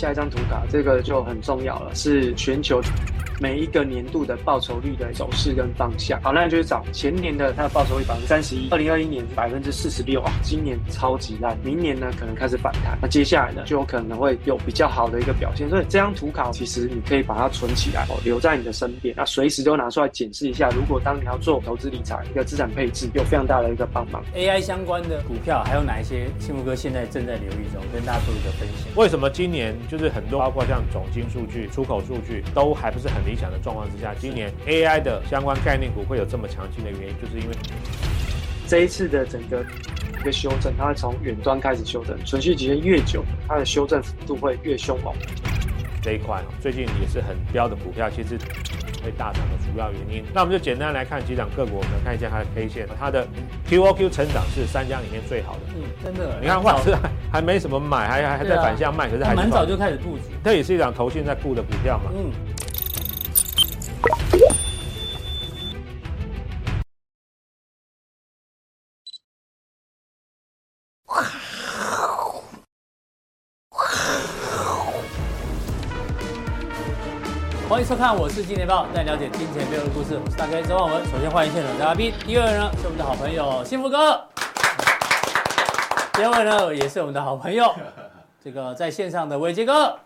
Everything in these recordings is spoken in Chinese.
下一张图卡，这个就很重要了，是全球每一个年度的报酬率的走势跟方向。好，那就是找前年的它的报酬率百分之三十一，二零二一年百分之四十六啊，今年超级烂，明年呢可能开始反弹，那接下来呢就有可能会有比较好的一个表现。所以这张图卡其实你可以把它存起来哦，留在你的身边，那随时都拿出来检视一下。如果当你要做投资理财，一个资产配置有非常大的一个帮忙。AI 相关的股票还有哪一些？幸福哥现在正在留意中，跟大家做一个分享。为什么今年就是很多包括像总金数据、出口数据都还不是很理想的状况之下，今年 AI 的相关概念股会有这么强劲的原因，就是因为这一次的整个一个修正，它会从远端开始修正，存续期间越久，它的修正幅度会越凶猛。这一块最近也是很标的股票，其实会大涨的主要原因。那我们就简单来看几档个股，我们来看一下它的 K 线，它的 QOQ 成长是三家里面最好的。嗯，真的。你看，外资还没什么买，还还还在反向卖，啊、可是还蛮早就开始布局。这也是一档投信在布的股票嘛。嗯。欢迎收看，我是金钱爆，带你了解金钱背后的故事。我是大 K 周万文。首先欢迎现场的嘉宾，第二位呢是我们的好朋友幸福哥，第二位呢也是我们的好朋友，这个在线上的伟捷哥。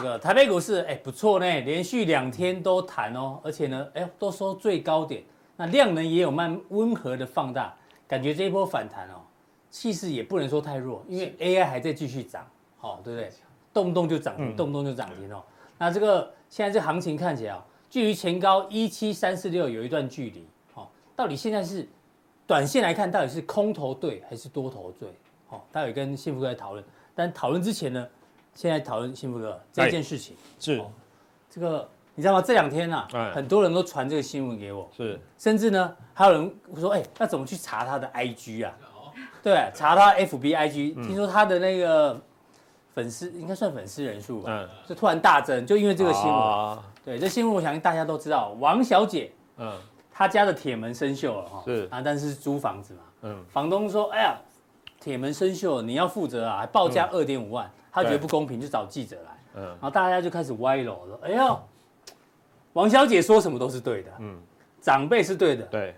好，这个台北股市哎不错呢，连续两天都弹哦，而且呢哎都收最高点，那量能也有慢温和的放大，感觉这一波反弹哦，气势也不能说太弱，因为 AI 还在继续涨，好、哦、对不对？动不动就涨停，动不动就涨停哦。那这个现在这行情看起来哦，距离前高一七三四六有一段距离哦。到底现在是短线来看，到底是空头对还是多头对？哦，待会跟幸福哥来讨论。但讨论之前呢，现在讨论幸福哥这件事情。是。这个，你知道吗？这两天啊，很多人都传这个新闻给我，是，甚至呢还有人说，哎，那怎么去查他的 IG 啊？对，查他 FB IG，听说他的那个。粉丝应该算粉丝人数吧，嗯，就突然大增，就因为这个新闻。啊、对，这新闻我相信大家都知道，王小姐，嗯，她家的铁门生锈了哈，是。啊，但是是租房子嘛，嗯，房东说，哎呀，铁门生锈，你要负责啊，还报价二点五万，他、嗯、觉得不公平，就找记者来，嗯，然后大家就开始歪楼了，哎呦，王小姐说什么都是对的，嗯，长辈是对的，对，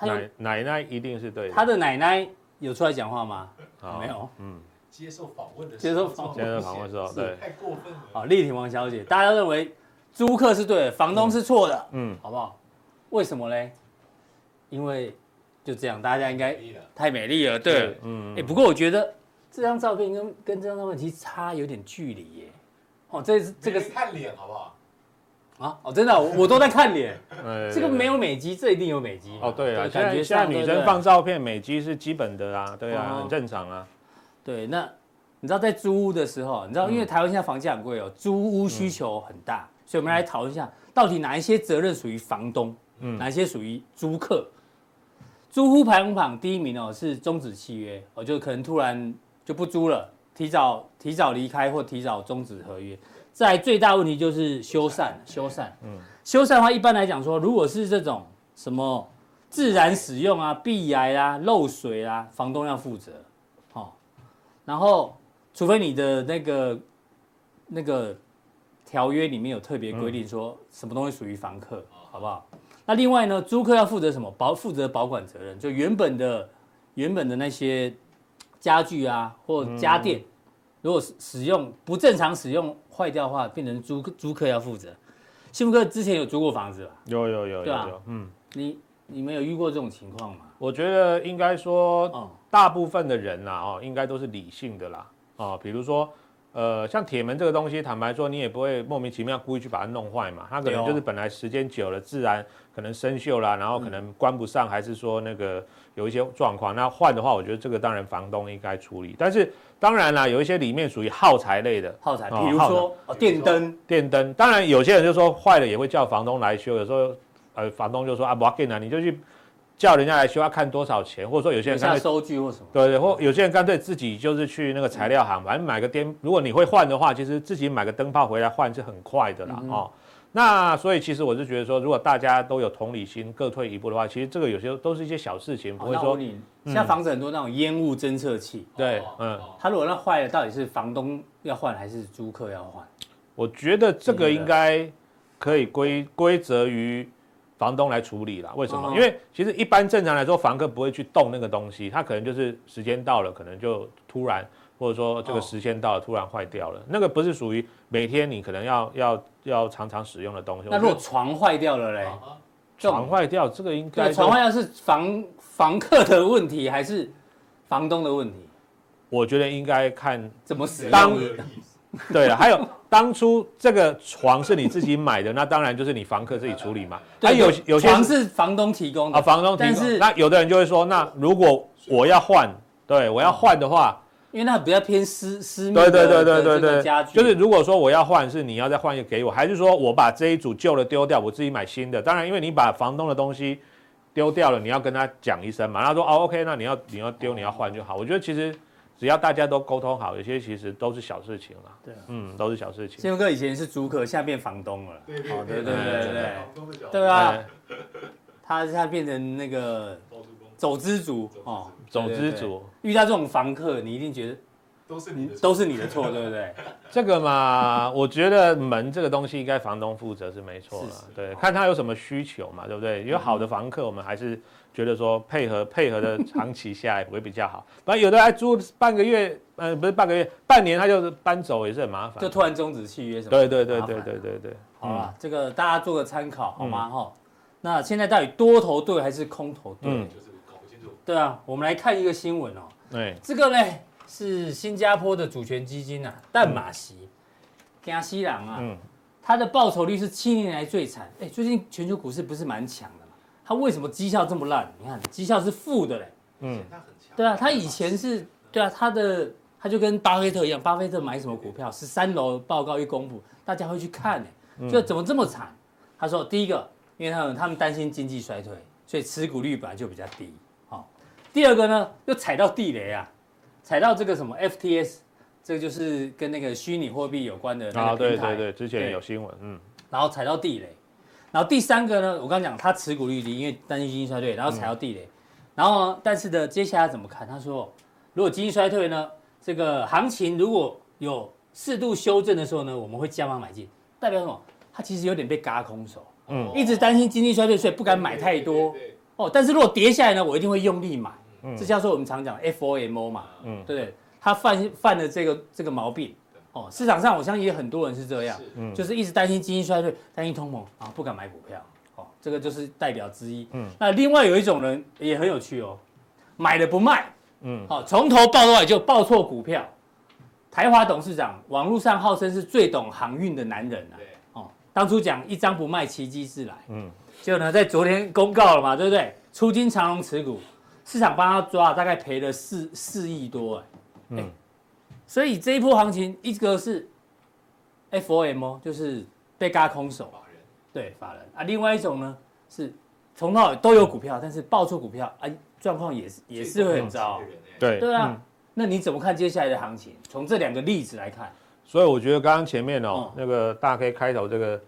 奶奶奶一定是对的，他的奶奶有出来讲话吗？好。没有，嗯。接受访问的接受访接受访问的时候，对，太过分了。好，力挺王小姐，大家认为租客是对的，房东是错的，嗯，好不好？为什么嘞？因为就这样，大家应该太美丽了，对，嗯，哎，不过我觉得这张照片跟跟这张照片其实差有点距离耶。哦，这是这个看脸好不好？啊，哦，真的，我都在看脸。这个没有美肌，这一定有美肌。哦，对啊，感觉像女生放照片，美肌是基本的啊，对啊，很正常啊。对，那你知道在租屋的时候，你知道因为台湾现在房价很贵哦，租屋需求很大，所以我们来讨论一下，到底哪一些责任属于房东，嗯，哪一些属于租客？租屋排行榜第一名哦是终止契约，哦就可能突然就不租了，提早提早离开或提早终止合约。再最大问题就是修缮，修缮，嗯，修缮的话一般来讲说，如果是这种什么自然使用啊、壁癌啊、漏水啊，房东要负责。然后，除非你的那个那个条约里面有特别规定，说什么东西属于房客，好不好？那另外呢，租客要负责什么？保负责保管责任，就原本的原本的那些家具啊或家电，如果使用不正常使用坏掉的话，变成租租客要负责。幸福哥之前有租过房子吧？有有有，有有？嗯，你你们有遇过这种情况吗？我觉得应该说，大部分的人呐，哦，应该都是理性的啦，哦，比如说，呃，像铁门这个东西，坦白说，你也不会莫名其妙故意去把它弄坏嘛，它可能就是本来时间久了，自然可能生锈啦，然后可能关不上，还是说那个有一些状况，那换的话，我觉得这个当然房东应该处理。但是当然啦，有一些里面属于耗材类的，耗材，比如说电灯，电灯，当然有些人就说坏了也会叫房东来修，有时候呃，房东就说啊，不要紧啊，你就去。叫人家来修要看多少钱，或者说有些人看收据或什么，对对，或有些人干脆自己就是去那个材料行，反正买个电，如果你会换的话，其实自己买个灯泡回来换是很快的啦，哦。那所以其实我是觉得说，如果大家都有同理心，各退一步的话，其实这个有些都是一些小事情，不会说。你现在房子很多那种烟雾侦测器，对，嗯，它如果那坏了，到底是房东要换还是租客要换？我觉得这个应该可以归归责于房东来处理啦。为什么？因为其实一般正常来说，房客不会去动那个东西，他可能就是时间到了，可能就突然。或者说这个时间到了，突然坏掉了，那个不是属于每天你可能要要要常常使用的东西。那如果床坏掉了嘞？床坏掉，这个应该床坏掉是房房客的问题还是房东的问题？我觉得应该看怎么使用。对了，还有当初这个床是你自己买的，那当然就是你房客自己处理嘛。对，有有些床是房东提供的啊，房东提供。但是那有的人就会说，那如果我要换，对我要换的话。因为那比较偏私私密的对对对对对家具，就是如果说我要换，是你要再换一个给我，还是说我把这一组旧的丢掉，我自己买新的？当然，因为你把房东的东西丢掉了，你要跟他讲一声嘛。他说哦，OK，那你要你要丢你要换就好。我觉得其实只要大家都沟通好，有些其实都是小事情了。对，嗯，都是小事情。宪哥以前是租客，现在变房东了。对对对对对对，对啊，他他变成那个走资族哦。走资族遇到这种房客，你一定觉得都是你的都是你的错，对不对？这个嘛，我觉得门这个东西应该房东负责是没错了。对，看他有什么需求嘛，对不对？有好的房客，我们还是觉得说配合配合的长期下来会比较好。不然有的还租半个月，呃，不是半个月，半年他就搬走也是很麻烦。就突然终止契约什么？对对对对对对对。好了，这个大家做个参考好吗？哈，那现在到底多头对还是空头对？对啊，我们来看一个新闻哦。对，这个呢是新加坡的主权基金啊，淡马锡，加西郎啊，嗯，它的报酬率是七年来最惨。哎，最近全球股市不是蛮强的嘛？它为什么绩效这么烂？你看绩效是负的嘞。嗯，对啊，他以前是，对啊，他的他就跟巴菲特一样，巴菲特买什么股票，十三楼报告一公布，大家会去看呢。就怎么这么惨？他说，第一个，因为他们他们担心经济衰退，所以持股率本来就比较低。好第二个呢，又踩到地雷啊，踩到这个什么 FTS，这个就是跟那个虚拟货币有关的那个平台。啊，对对对，之前有新闻，嗯。然后踩到地雷，然后第三个呢，我刚刚讲他持股率低，因为担心经济衰退，然后踩到地雷。嗯、然后呢，但是呢，接下来怎么看？他说，如果经济衰退呢，这个行情如果有适度修正的时候呢，我们会加码买进。代表什么？他其实有点被嘎空手，嗯，一直担心经济衰退，所以不敢买太多。哦，但是如果跌下来呢，我一定会用力买。这叫做我们常讲 FOMO 嘛，嗯，对不对？他犯犯了这个这个毛病，哦，市场上我相信也很多人是这样，嗯，就是一直担心经济衰退，担心通膨啊，不敢买股票，哦，这个就是代表之一，嗯，那另外有一种人也很有趣哦，买了不卖，嗯，好，从头抱到尾就抱错股票，台华董事长，网络上号称是最懂航运的男人啊，哦，当初讲一张不卖，奇迹自来，嗯，结果呢，在昨天公告了嘛，对不对？出金长隆持股。市场帮他抓，大概赔了四四亿多哎，嗯，所以这一波行情，一个是 FOMO，就是被嘎空手，法人对法人。啊，另外一种呢是从头到尾都有股票，但是爆错股票啊，状况也是也是会很糟，对对啊，那你怎么看接下来的行情？从这两个例子来看，所以我觉得刚刚前面哦，那个大 K 开头这个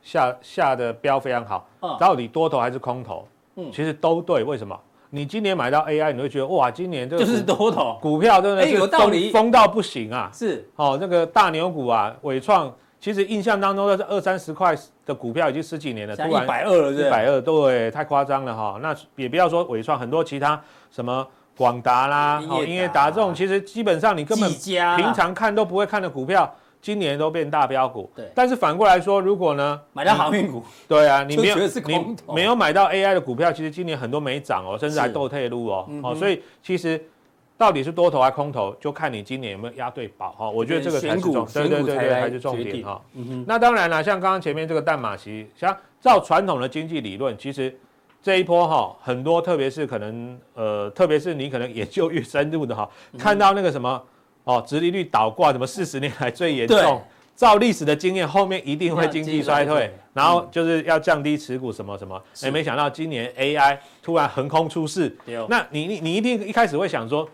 下下的标非常好，到底多头还是空头？嗯，其实都对，为什么？你今年买到 AI，你会觉得哇，今年这个就是多头股票真的是疯疯到不行啊！是哦，那个大牛股啊，伟创，其实印象当中的是二三十块的股票已经十几年了，突然一百二了，一百二，对，太夸张了哈。那也不要说伟创，很多其他什么广达啦、哦英业达这种，其实基本上你根本平常看都不会看的股票。今年都变大标股，对。但是反过来说，如果呢，买到航运股，对啊，你没有你没有买到 AI 的股票，其实今年很多没涨哦，甚至还倒退路哦，哦，所以其实到底是多头还是空头，就看你今年有没有押对宝哈。我觉得这个才是重，对对对对，还是重点哈。那当然了，像刚刚前面这个淡马锡，像照传统的经济理论，其实这一波哈，很多特别是可能呃，特别是你可能研究越深入的哈，看到那个什么。哦，殖利率倒挂，什么四十年来最严重？照历史的经验，后面一定会经济衰退，然后就是要降低持股什么什么。哎，没想到今年 AI 突然横空出世，那你你你一定一开始会想说，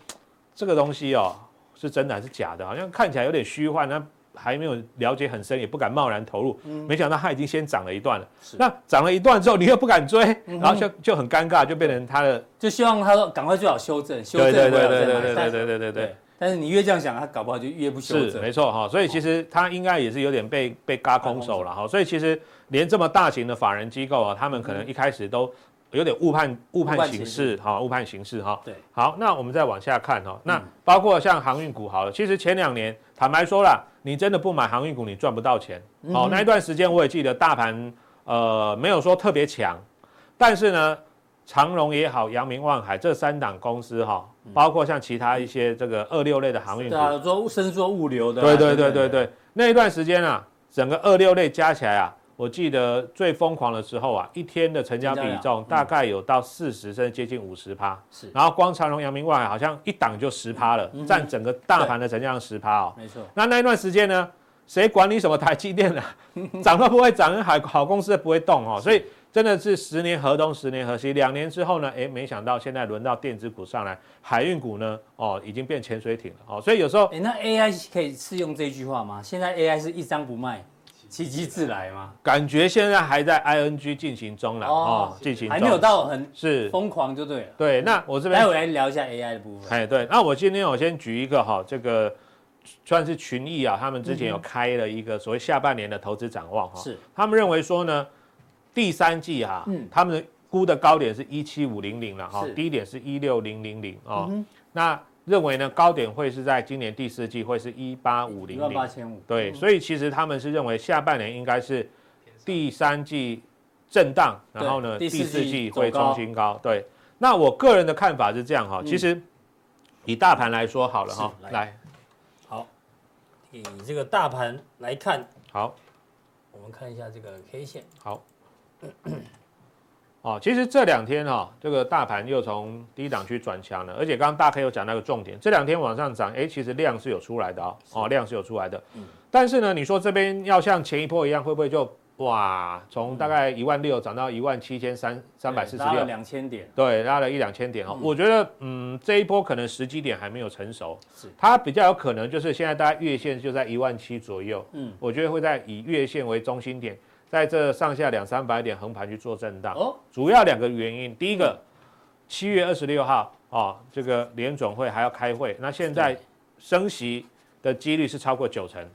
这个东西哦是真的还是假的？好像看起来有点虚幻，那还没有了解很深，也不敢贸然投入。嗯没想到它已经先涨了一段了。那涨了一段之后，你又不敢追，然后就就很尴尬，就变成它的。就希望他赶快最好修正，修正对对对对对对对对对对。但是你越这样想，他搞不好就越不修是正。没错哈，所以其实它应该也是有点被被嘎空手了哈。所以其实连这么大型的法人机构啊，他们可能一开始都有点误判误判形势哈，误判形势哈。对，好，那我们再往下看哈。那嗯包括像航运股好了，其实前两年坦白说啦，你真的不买航运股，你赚不到钱。好，那一段时间我也记得大盘呃没有说特别强，但是呢。长荣也好，阳明、万海这三档公司哈，包括像其他一些这个二六类的航运股，对啊，做伸缩物流的啊，对对对对对，那一段时间啊，整个二六类加起来啊，我记得最疯狂的时候啊，一天的成交比重大概有到四十甚至接近五十趴，是。然后光长荣、阳明、万海好像一档就十趴了，嗯。占整个大盘的成交量十趴哦。没错，那那一段时间呢，谁管你什么台积电啊，涨都不会涨，好好公司不会动哦，所以。真的是十年河东，十年河西。两年之后呢，哎，没想到现在轮到电子股上来，海运股呢，哦，已经变潜水艇了哦。所以有时候，哎，那 AI 可以适用这句话吗？现在 AI 是一张不卖，奇迹自来吗？感觉现在还在 ING 进行中了哦，进行中还没有到很是疯狂就对了。对，那我这边待会来聊一下 AI 的部分。哎，对，那我今天我先举一个哈，这个算是群益啊，他们之前有开了一个所谓下半年的投资展望哈，是他们认为说呢。第三季哈，嗯，他们估的高点是一七五零零了哈，低点是一六零零零啊。那认为呢，高点会是在今年第四季会是一八五零零，八千五。对，所以其实他们是认为下半年应该是第三季震荡，然后呢，第四季会冲新高。对，那我个人的看法是这样哈，其实以大盘来说好了哈，来，好，以这个大盘来看，好，我们看一下这个 K 线，好。哦，其实这两天哈、哦，这个大盘又从低档区转强了，而且刚刚大 K 有讲那个重点，这两天往上涨，哎，其实量是有出来的哦，哦，量是有出来的。嗯。但是呢，你说这边要像前一波一样，会不会就哇，从大概一万六涨到一万七千三三百四十六，两千点，对，拉了一两千点哦。嗯、我觉得，嗯，这一波可能时机点还没有成熟，是它比较有可能就是现在大概月线就在一万七左右，嗯，我觉得会在以月线为中心点。在这上下两三百点横盘去做震荡，哦，主要两个原因，第一个，七月二十六号哦，这个联总会还要开会，那现在升息的几率是超过九成，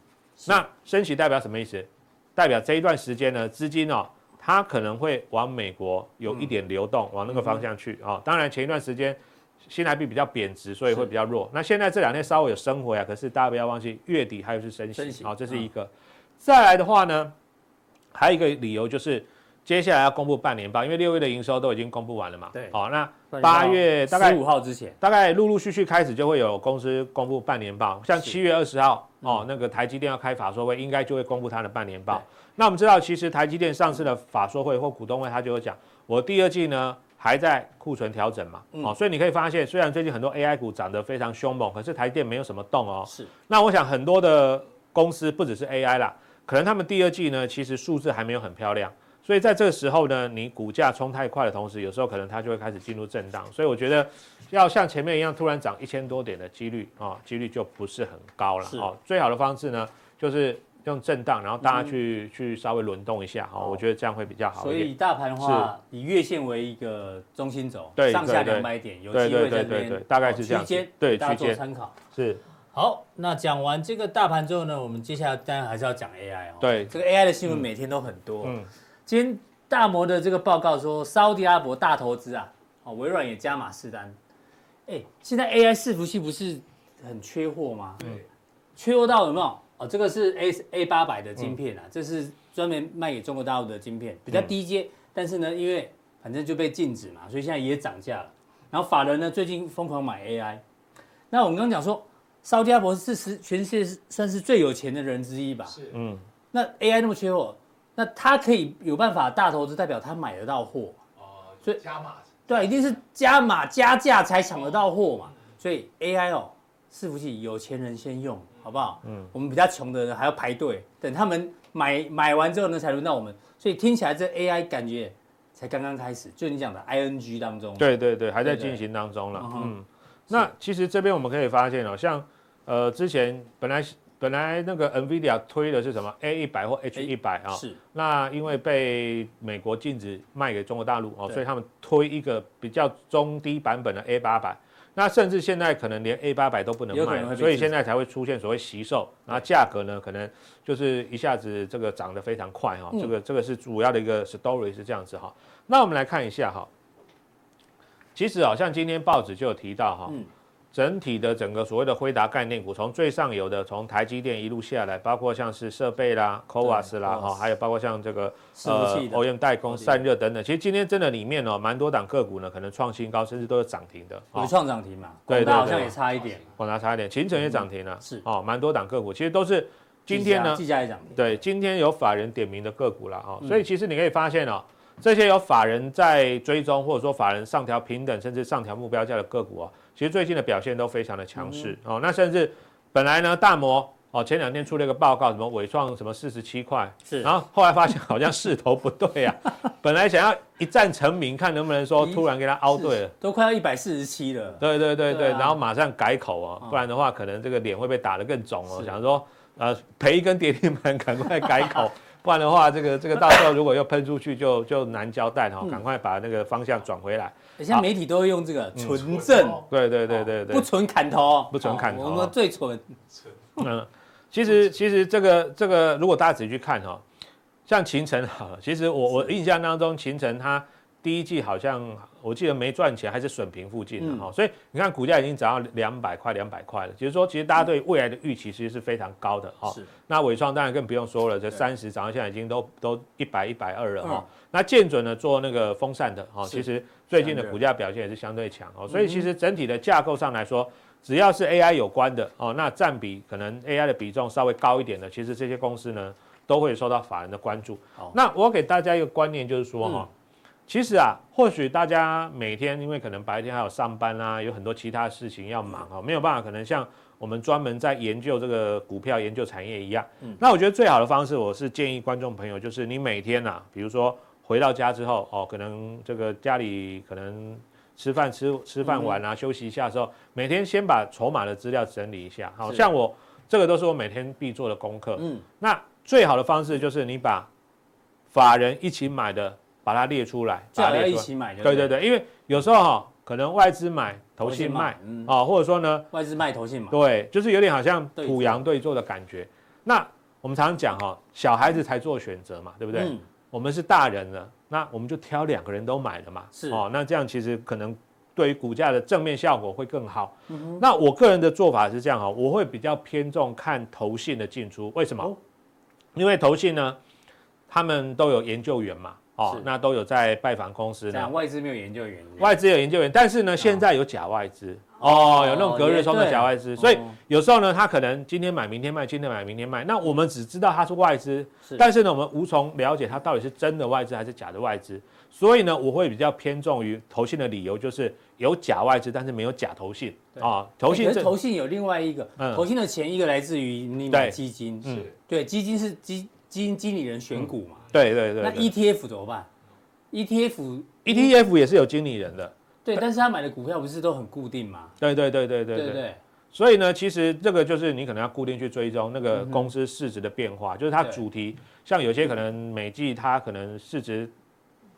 那升息代表什么意思？代表这一段时间呢，资金哦，它可能会往美国有一点流动，往那个方向去啊。当然前一段时间新台币比较贬值，所以会比较弱。那现在这两天稍微有升回啊，可是大家不要忘记月底还有是升息，好，这是一个。再来的话呢？还有一个理由就是，接下来要公布半年报，因为六月的营收都已经公布完了嘛。对，好，那八月大概十五号之前，大概陆陆续续开始就会有公司公布半年报，像七月二十号哦，那个台积电要开法说会，应该就会公布它的半年报。那我们知道，其实台积电上次的法说会或股东会，他就会讲，我第二季呢还在库存调整嘛。哦，所以你可以发现，虽然最近很多 AI 股涨得非常凶猛，可是台积电没有什么动哦。是。那我想很多的公司不只是 AI 啦。可能他们第二季呢，其实数字还没有很漂亮，所以在这个时候呢，你股价冲太快的同时，有时候可能它就会开始进入震荡。所以我觉得，要像前面一样突然涨一千多点的几率啊，几率就不是很高了哦。最好的方式呢，就是用震荡，然后大家去、嗯、去稍微轮动一下哦，我觉得这样会比较好。所以大盘的话，以月线为一个中心轴，对上下两百点，有机会在这边大概是这样区间，对区间参考是。好，那讲完这个大盘之后呢，我们接下来当然还是要讲 AI 哦。对，这个 AI 的新闻每天都很多。嗯，今天大摩的这个报告说，沙乌地阿拉伯大投资啊，哦，微软也加码试单。哎，现在 AI 伺服器不是很缺货吗？对，缺货到有没有？哦，这个是 A A 八百的晶片啊，这是专门卖给中国大陆的晶片，比较低阶，但是呢，因为反正就被禁止嘛，所以现在也涨价了。然后法人呢，最近疯狂买 AI。那我们刚刚讲说。沙乌地阿伯是是全世界算是最有钱的人之一吧？是，嗯。那 AI 那么缺货，那他可以有办法大投资，代表他买得到货。哦，所以加码。对，一定是加码加价才抢得到货嘛。所以 AI 哦，伺服器有钱人先用，好不好？嗯。我们比较穷的人还要排队，等他们买买完之后呢，才轮到我们。所以听起来这 AI 感觉才刚刚开始，就你讲的 ING 当中。对对对，还在进行当中了。嗯。那其实这边我们可以发现哦，像呃之前本来本来那个 NVIDIA 推的是什么 A 一百或 H 一百啊？是。那因为被美国禁止卖给中国大陆哦，所以他们推一个比较中低版本的 A 八百。那甚至现在可能连 A 八百都不能卖，所以现在才会出现所谓惜售，然后价格呢可能就是一下子这个涨得非常快哈。这个这个是主要的一个 story 是这样子哈。那我们来看一下哈，其实好像今天报纸就有提到哈。整体的整个所谓的辉达概念股，从最上游的从台积电一路下来，包括像是设备啦、CoWoS 啦，哈，还有包括像这个呃 OEM 代工、散热等等。其实今天真的里面哦，蛮多档个股呢，可能创新高，甚至都有涨停的。有创涨停嘛？对对，好像也差一点。广达差一点，勤诚也涨停了。是哦，蛮多档个股，其实都是今天呢。对，今天有法人点名的个股了哈，所以其实你可以发现哦，这些有法人在追踪，或者说法人上调平等，甚至上调目标价的个股啊。其实最近的表现都非常的强势。哦，那甚至本来呢，大摩哦前两天出了一个报告，什么伟创什么四十七块，是，然后后来发现好像势头不对啊，本来想要一战成名，看能不能说突然给他凹对了，都快要一百四十七了，对对对对，然后马上改口啊，不然的话可能这个脸会被打得更肿哦，想说呃赔一根跌停板，赶快改口。不然的话，这个这个到时候如果又喷出去就，就就难交代哈，赶快把那个方向转回来。现在媒体都会用这个纯正，对对对对对，不纯砍头，不纯砍头，我们最纯。嗯，其实其实这个这个，如果大家仔细去看哈，像秦晨好，其实我我印象当中勤诚它。第一季好像我记得没赚钱，还是损平附近的哈，嗯、所以你看股价已经涨到两百块，两百块了。就是说，其实大家对未来的预期其实是非常高的哈。是。那伟创当然更不用说了，这三十涨到现在已经都都一百一百二了哈。嗯、那建准呢做那个风扇的哈，其实最近的股价表现也是相对强哦。所以其实整体的架构上来说，只要是 AI 有关的哦，那占比可能 AI 的比重稍微高一点的，其实这些公司呢都会受到法人的关注。好那我给大家一个观念，就是说哈。嗯其实啊，或许大家每天因为可能白天还有上班啊，有很多其他事情要忙啊，没有办法，可能像我们专门在研究这个股票、研究产业一样。嗯，那我觉得最好的方式，我是建议观众朋友，就是你每天啊，比如说回到家之后哦，可能这个家里可能吃饭吃吃饭完啊，休息一下的时候，每天先把筹码的资料整理一下。好像我这个都是我每天必做的功课。嗯，那最好的方式就是你把法人一起买的。把它列出来，大家一起买的。对对对，因为有时候哈，可能外资买，投信卖，啊，或者说呢，外资卖，投信买，对，就是有点好像土洋对坐的感觉。那我们常常讲哈，小孩子才做选择嘛，对不对？我们是大人了，那我们就挑两个人都买了嘛。是哦，那这样其实可能对于股价的正面效果会更好。那我个人的做法是这样哈，我会比较偏重看投信的进出，为什么？因为投信呢，他们都有研究员嘛。哦，那都有在拜访公司呢。外资没有研究员，外资有研究员，但是呢，现在有假外资。哦，有那种隔日冲的假外资，所以有时候呢，他可能今天买，明天卖，今天买，明天卖。那我们只知道他是外资，但是呢，我们无从了解他到底是真的外资还是假的外资。所以呢，我会比较偏重于投信的理由，就是有假外资，但是没有假投信。啊。投信投信有另外一个，投信的钱一个来自于你买基金，是。对，基金是基基金经理人选股嘛。对对对，那 ETF 怎么办？ETF ETF 也是有经理人的，对，但是他买的股票不是都很固定吗？对对对对对对。所以呢，其实这个就是你可能要固定去追踪那个公司市值的变化，就是它主题，像有些可能每季它可能市值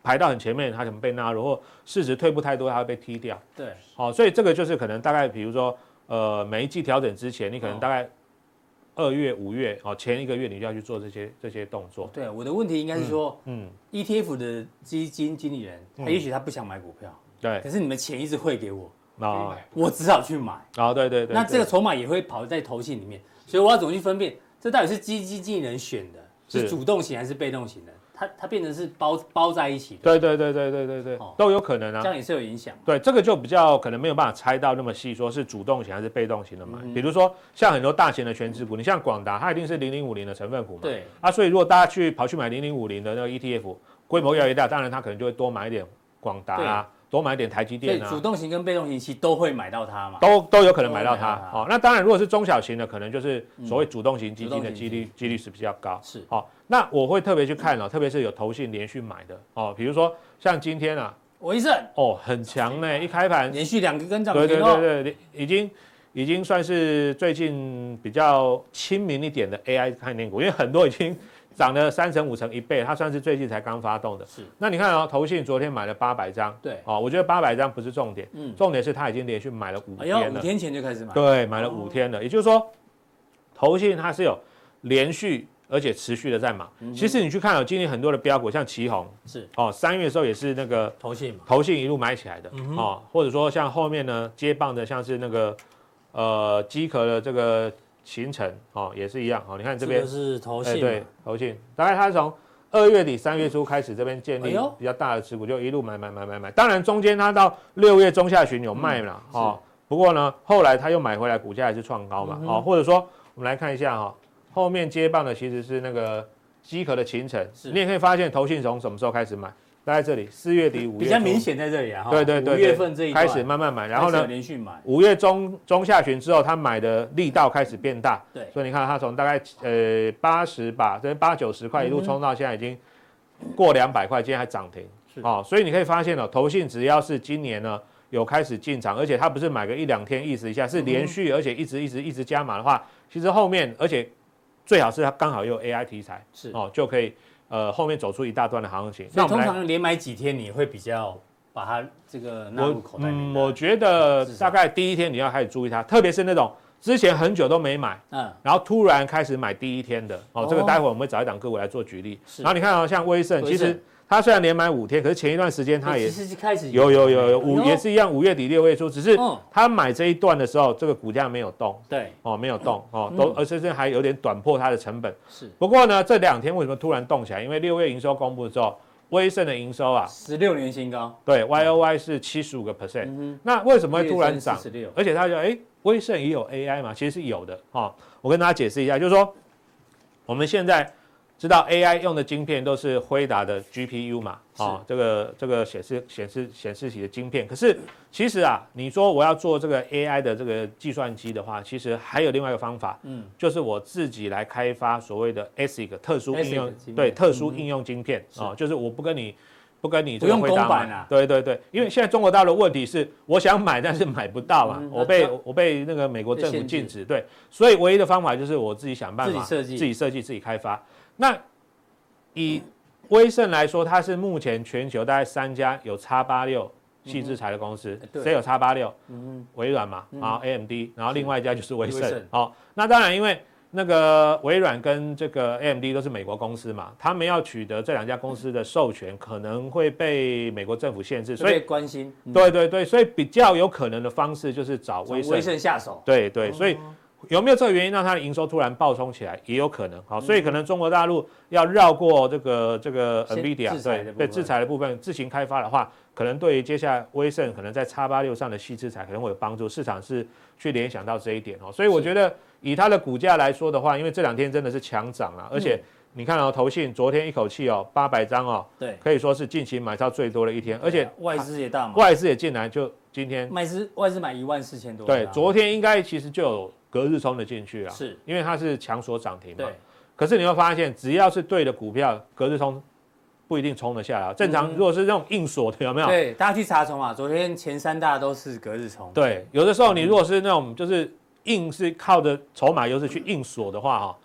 排到很前面，它可能被纳入，或市值退步太多，它会被踢掉。对，好，所以这个就是可能大概比如说，呃，每一季调整之前，你可能大概。二月、五月，哦，前一个月你就要去做这些这些动作。对，我的问题应该是说，嗯，ETF 的基金经理人，他也许他不想买股票，对，可是你们钱一直汇给我，啊，我只好去买。啊，对对对。那这个筹码也会跑在投信里面，所以我要怎么去分辨，这到底是基金经理人选的，是主动型还是被动型的？它它变成是包包在一起，对对对对对对对，都有可能啊，这样也是有影响。对，这个就比较可能没有办法猜到那么细，说是主动型还是被动型的买。比如说像很多大型的权值股，你像广达，它一定是零零五零的成分股嘛。对。啊，所以如果大家去跑去买零零五零的那个 ETF，规模越来越大，当然它可能就会多买一点广达啊，多买一点台积电啊。主动型跟被动型其实都会买到它嘛。都都有可能买到它。好，那当然如果是中小型的，可能就是所谓主动型基金的几率几率是比较高。是。好。那我会特别去看哦，特别是有投信连续买的哦，比如说像今天啊，维盛哦很强呢，一开盘连续两个跟涨停，对对对对，已经已经算是最近比较亲民一点的 AI 概念股，因为很多已经涨了三成、五成、一倍，它算是最近才刚发动的。是，那你看哦，投信昨天买了八百张，对，哦，我觉得八百张不是重点，嗯，重点是它已经连续买了五天了，哎、五天前就开始买，对，买了五天了，哦、也就是说，投信它是有连续。而且持续的在买，其实你去看哦，今年很多的标股，像旗宏是。哦，三月的时候也是那个投信嘛，投信一路买起来的哦，或者说像后面呢接棒的，像是那个呃机壳的这个勤诚哦，也是一样哦。你看这边是投信，对，投信，大概它从二月底三月初开始这边建立比较大的持股，就一路买买买买买。当然中间它到六月中下旬有卖了哦，不过呢后来它又买回来，股价还是创高嘛哦，或者说我们来看一下哈。后面接棒的其实是那个机壳的勤诚，你也可以发现投信从什么时候开始买，大概这里四月底五月，比较明显在这里啊，对对对，五月份这一开始慢慢买，然后呢连续买，五月中中下旬之后，他买的力道开始变大，对，所以你看他从大概呃八十吧，这八九十块一路冲到现在已经过两百块，今天还涨停，是。哦，所以你可以发现哦，投信只要是今年呢有开始进场，而且他不是买个一两天意思一下，是连续而且一直一直一直加码的话，其实后面而且。最好是它刚好又有 AI 题材，是。哦，就可以呃后面走出一大段的行情。那通常连买几天，你会比较把它这个纳入口袋里面？嗯，我觉得大概第一天你要开始注意它，特别是那种之前很久都没买，嗯，然后突然开始买第一天的哦，这个待会我们会找一档个股来做举例。然后你看哦，像威盛，其实。它虽然连买五天，可是前一段时间它也开始有有有有五也是一样，五月底六月初，只是它买这一段的时候，这个股价没有动，对哦，没有动哦，都而且这还有点短破它的成本。是，不过呢，这两天为什么突然动起来？因为六月营收公布之后，威盛的营收啊，十六年新高，对，Y O Y 是七十五个 percent。那为什么会突然涨？而且他就哎，威盛也有 A I 嘛？其实是有的哈。我跟大家解释一下，就是说我们现在。知道 AI 用的晶片都是辉达的 GPU 嘛？啊、哦，这个这个显示显示显示器的晶片。可是其实啊，你说我要做这个 AI 的这个计算机的话，其实还有另外一个方法，嗯，就是我自己来开发所谓的 ASIC 特殊应用，对，特殊应用晶片哦，就是我不跟你不跟你这个辉达买，啊、对对对，因为现在中国大陆的问题是，我想买但是买不到嘛，嗯、我被我被那个美国政府禁止，对，所以唯一的方法就是我自己想办法自己设计。自己设计自己开发。那以威盛来说，它是目前全球大概三家有叉八六细制材的公司，谁有叉八六？嗯，微软嘛，然后 AMD，然后另外一家就是威盛。好，那当然因为那个微软跟这个 AMD 都是美国公司嘛，他们要取得这两家公司的授权，可能会被美国政府限制，所以关心。对对对，所以比较有可能的方式就是找威盛威盛下手。对对，所以。有没有这个原因让它的营收突然暴冲起来？也有可能，好，所以可能中国大陆要绕过这个这个 NVIDIA 对被制裁的部分自行开发的话，可能对于接下来威盛可能在叉八六上的细制裁可能会有帮助。市场是去联想到这一点哦，所以我觉得以它的股价来说的话，因为这两天真的是强涨啊，而且你看哦，投信昨天一口气哦八百张哦，对，可以说是近期买超最多的一天，而且外资也大嘛，外资也进来就今天外资外资买一万四千多，对，昨天应该其实就有。隔日冲的进去啊，是因为它是强锁涨停嘛。对。可是你会发现，只要是对的股票，隔日冲不一定冲得下来。正常如果是那种硬锁的，有没有？对，大家去查重啊。昨天前三大都是隔日冲。对，有的时候你如果是那种就是硬是靠着筹码优势去硬锁的话，哈。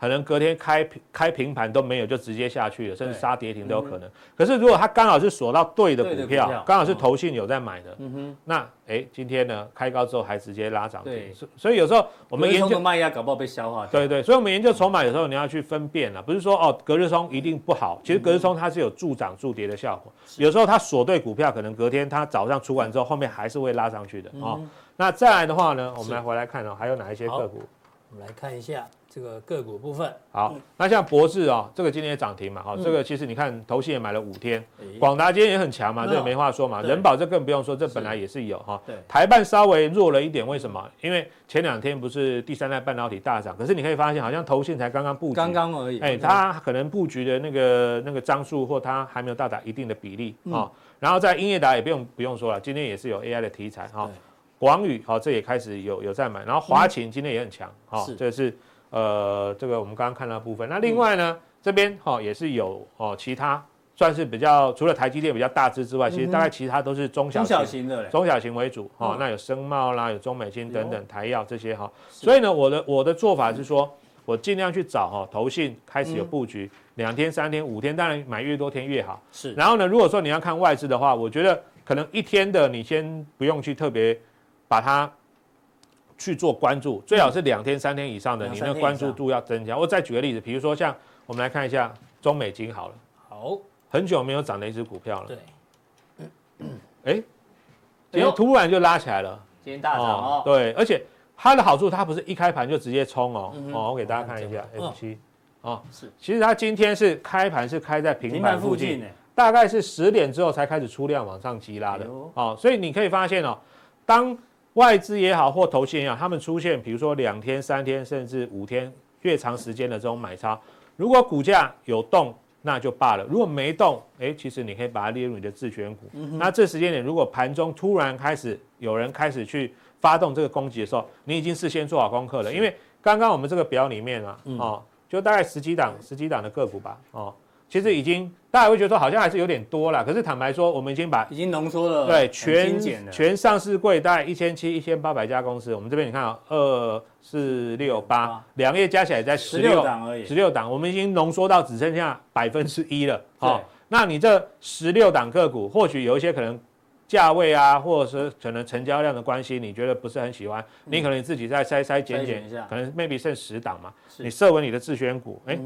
可能隔天开开平盘都没有，就直接下去了，甚至杀跌停都有可能。可是如果它刚好是锁到对的股票，刚好是投信有在买的，那哎，今天呢开高之后还直接拉涨停。所以有时候我们研究卖压搞不好被消化。对对，所以我们研究筹码有时候你要去分辨了，不是说哦隔日冲一定不好，其实隔日冲它是有助涨助跌的效果。有时候它锁对股票，可能隔天它早上出完之后，后面还是会拉上去的哦。那再来的话呢，我们来回来看哦，还有哪一些个股？我们来看一下。这个个股部分。好，那像博智哦，这个今天也涨停嘛，好，这个其实你看投信也买了五天，广达今天也很强嘛，这个没话说嘛，人保这更不用说，这本来也是有哈，台半稍微弱了一点，为什么？因为前两天不是第三代半导体大涨，可是你可以发现好像投信才刚刚布局，刚刚而已，哎，它可能布局的那个那个张数或它还没有到达一定的比例啊，然后在英业达也不用不用说了，今天也是有 AI 的题材哈，广宇好，这也开始有有在买，然后华勤今天也很强，好，这是。呃，这个我们刚刚看到的部分，那另外呢，嗯、这边哈、哦、也是有哦其他算是比较除了台积电比较大只之外，其实大概其他都是中小中小型的，中小型为主哈。那有深茂啦，有中美金等等，台药这些哈。所以呢，我的我的做法是说，我尽量去找哈投信开始有布局，两天、三天、五天，当然买越多天越好。是。然后呢，如果说你要看外资的话，我觉得可能一天的你先不用去特别把它去做关注，最好是两天、三天以上的，你那个关注度要增加。我再举个例子，比如说像我们来看一下中美金好了。好。很久没有涨的一只股票了。对，哎，今天突然就拉起来了。今天大涨哦。对，而且它的好处，它不是一开盘就直接冲哦。哦，我给大家看一下 F 七。哦，是。其实它今天是开盘是开在平盘附近，大概是十点之后才开始出量往上急拉的。哦，所以你可以发现哦，当外资也好或投信也好，他们出现比如说两天、三天甚至五天越长时间的这种买超，如果股价有动。那就罢了。如果没动，哎，其实你可以把它列入你的自选股。嗯、那这时间点，如果盘中突然开始有人开始去发动这个攻击的时候，你已经事先做好功课了。因为刚刚我们这个表里面啊，嗯、哦，就大概十几档、十几档的个股吧，哦。其实已经，大家会觉得说好像还是有点多了。可是坦白说，我们已经把已经浓缩了，对，全全上市柜大概一千七、一千八百家公司，我们这边你看啊，二四六八两页加起来在十六档而已，十六档，我们已经浓缩到只剩下百分之一了。好、哦，那你这十六档个股，或许有一些可能价位啊，或者是可能成交量的关系，你觉得不是很喜欢，嗯、你可能自己再筛筛减减一下，可能 maybe 剩十档嘛，你设为你的自选股，哎。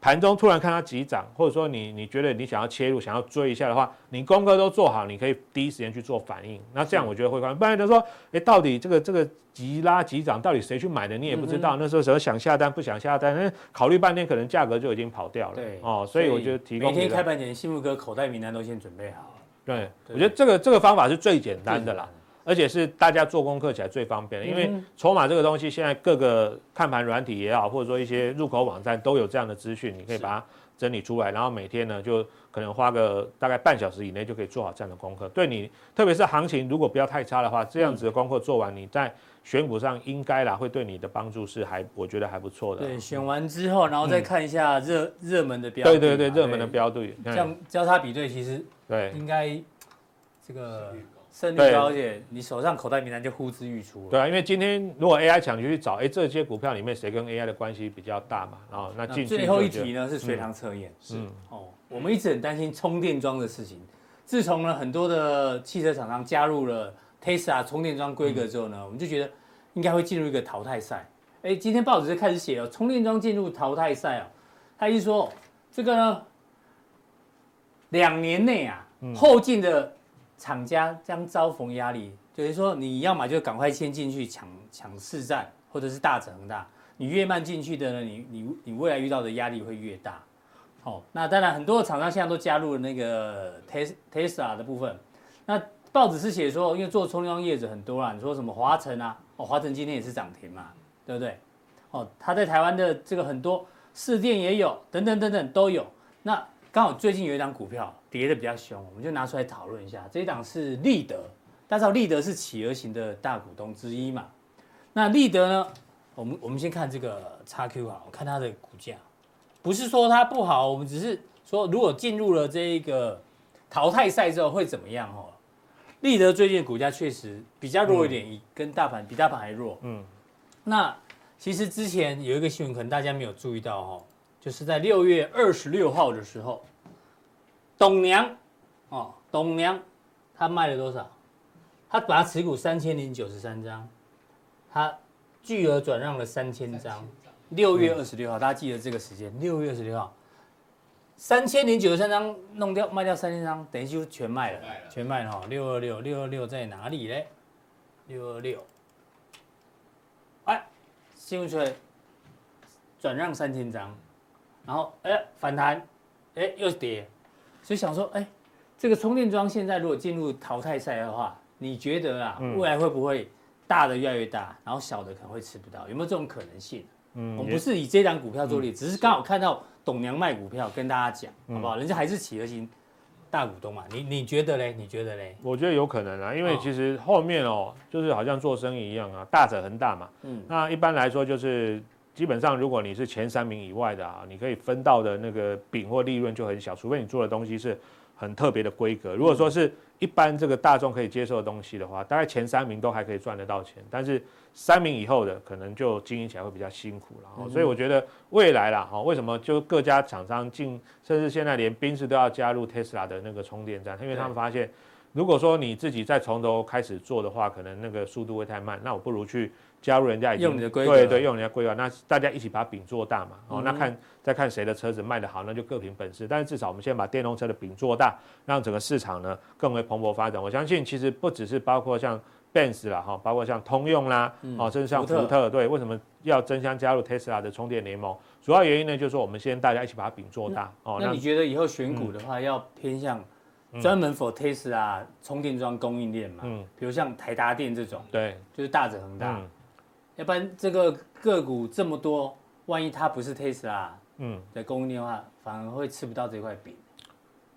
盘中突然看它急涨，或者说你你觉得你想要切入、想要追一下的话，你功课都做好，你可以第一时间去做反应。那这样我觉得会快。不然就说，哎，到底这个这个急拉急涨，到底谁去买的，你也不知道。那时候时候想下单不想下单，那考虑半天，可能价格就已经跑掉了。对哦，所以我觉得提供每天开盘前，幸福哥口袋名单都先准备好。对，对我觉得这个这个方法是最简单的啦。而且是大家做功课起来最方便的，因为筹码这个东西，现在各个看盘软体也好，或者说一些入口网站都有这样的资讯，你可以把它整理出来，然后每天呢就可能花个大概半小时以内就可以做好这样的功课。对你，特别是行情如果不要太差的话，这样子的功课做完，你在选股上应该啦会对你的帮助是还我觉得还不错的。对，选完之后，然后再看一下热热门的标的。对对对，热门的标对，这样交叉比对，其实对应该这个。胜率高，一点你手上口袋名单就呼之欲出了。对啊，因为今天如果 AI 抢你就去找，哎，这些股票里面谁跟 AI 的关系比较大嘛？然后那进去最后一题呢是随堂测验。是哦，我们一直很担心充电桩的事情。自从呢很多的汽车厂商加入了 Tesla 充电桩规格之后呢，我们就觉得应该会进入一个淘汰赛。哎，今天报纸就开始写了，充电桩进入淘汰赛哦。他一说这个呢，两年内啊后进的。厂家将遭逢压力，就是说你要么就赶快先进去抢抢市占，或者是大者恒大。你越慢进去的呢，你你你未来遇到的压力会越大。好，那当然很多的厂商现在都加入了那个 Tesla 的部分。那报纸是写说，因为做充电桩业者很多啦，你说什么华城啊，哦，华城今天也是涨停嘛，对不对？哦，他在台湾的这个很多市电也有，等等等等都有。那刚好最近有一档股票跌得比较凶，我们就拿出来讨论一下。这一档是立德，大家知道立德是企鹅型的大股东之一嘛？那立德呢？我们我们先看这个 XQ 啊，我看它的股价，不是说它不好，我们只是说如果进入了这一个淘汰赛之后会怎么样哦？立德最近的股价确实比较弱一点，嗯、跟大盘比大盘还弱。嗯，那其实之前有一个新闻，可能大家没有注意到哦。就是在六月二十六号的时候，董娘，哦，董娘，她卖了多少？她把他持股三千零九十三张，她巨额转让了三千张。六月二十六号，大家记得这个时间。六月二十六号，三千零九十三张弄掉，卖掉三千张，等于就全卖了，全卖了哈。六二六，六二六在哪里嘞？六二六，哎，新闻出来，转让三千张。然后哎反弹，哎又跌，所以想说哎，这个充电桩现在如果进入淘汰赛的话，你觉得啊未来会不会大的越来越大，然后小的可能会吃不到，有没有这种可能性？嗯，我们不是以这档股票做例，只是刚好看到董娘卖股票跟大家讲，好不好？人家还是企鹅型大股东嘛，你你觉得嘞？你觉得嘞？我觉得有可能啊，因为其实后面哦，就是好像做生意一样啊，大者恒大嘛，嗯，那一般来说就是。基本上如果你是前三名以外的啊，你可以分到的那个饼或利润就很小，除非你做的东西是很特别的规格。如果说是一般这个大众可以接受的东西的话，大概前三名都还可以赚得到钱，但是三名以后的可能就经营起来会比较辛苦了。嗯、所以我觉得未来啦，哈，为什么就各家厂商进，甚至现在连宾士都要加入 Tesla 的那个充电站，因为他们发现，如果说你自己再从头开始做的话，可能那个速度会太慢，那我不如去。加入人家已经用你的规格，对对，用人家规格，那大家一起把饼做大嘛。哦，那看再看谁的车子卖得好，那就各凭本事。但是至少我们先把电动车的饼做大，让整个市场呢更为蓬勃发展。我相信其实不只是包括像 Benz 啦，哈，包括像通用啦，哦，甚至像福特，福特，对，为什么要争相加入 Tesla 的充电联盟？主要原因呢，就是说我们先大家一起把饼做大。哦，那你觉得以后选股的话，要偏向专门 for Tesla 充电桩供应链嘛？嗯，比如像台达电这种，对，就是大者恒大。要不然这个个股这么多，万一它不是 Tesla 嗯的供应链的话，反而会吃不到这块饼。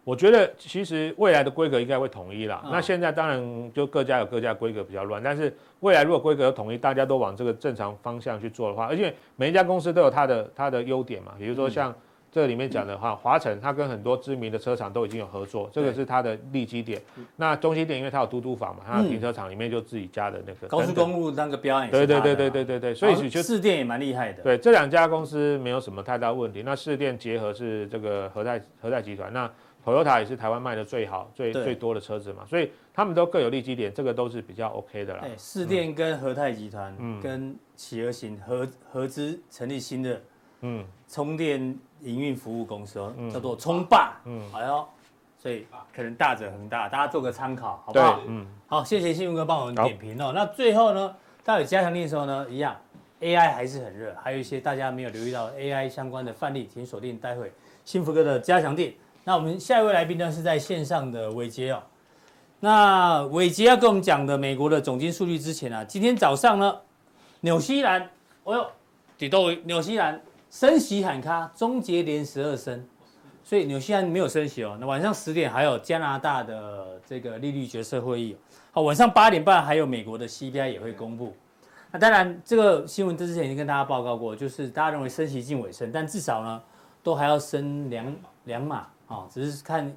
我觉得其实未来的规格应该会统一啦。那现在当然就各家有各家规格比较乱，但是未来如果规格统一，大家都往这个正常方向去做的话，而且每一家公司都有它的它的优点嘛，比如说像。这里面讲的话，华晨它跟很多知名的车厂都已经有合作，这个是它的利基点。那中兴电因为它有嘟嘟房嘛，它的停车场里面就自己家的那个高速公路那个标也对对对对对对对，所以就士电也蛮厉害的。对，这两家公司没有什么太大问题。那市电结合是这个和泰和泰集团，那 Toyota 也是台湾卖的最好最最多的车子嘛，所以他们都各有利基点，这个都是比较 OK 的啦。对，市电跟和泰集团跟企鹅型合合资成立新的。嗯，充电营运服务公司哦，叫做充霸。嗯，哎呦，所以可能大者恒大，大家做个参考，好不好？嗯，好，谢谢新闻哥帮我们点评哦。那最后呢，到底加强力的时候呢，一样，AI 还是很热，还有一些大家没有留意到 AI 相关的范例，请锁定待会幸福哥的加强錠。那我们下一位来宾呢是在线上的伟捷哦。那伟杰要跟我们讲的美国的总经数据之前啊，今天早上呢，纽西兰，哎呦，底到纽西兰。升息喊卡，终结连十二升，所以纽西兰没有升息哦。那晚上十点还有加拿大的这个利率决策会议，好，晚上八点半还有美国的 CPI 也会公布。那当然，这个新闻之前已经跟大家报告过，就是大家认为升息近尾声，但至少呢都还要升两两码啊，只是看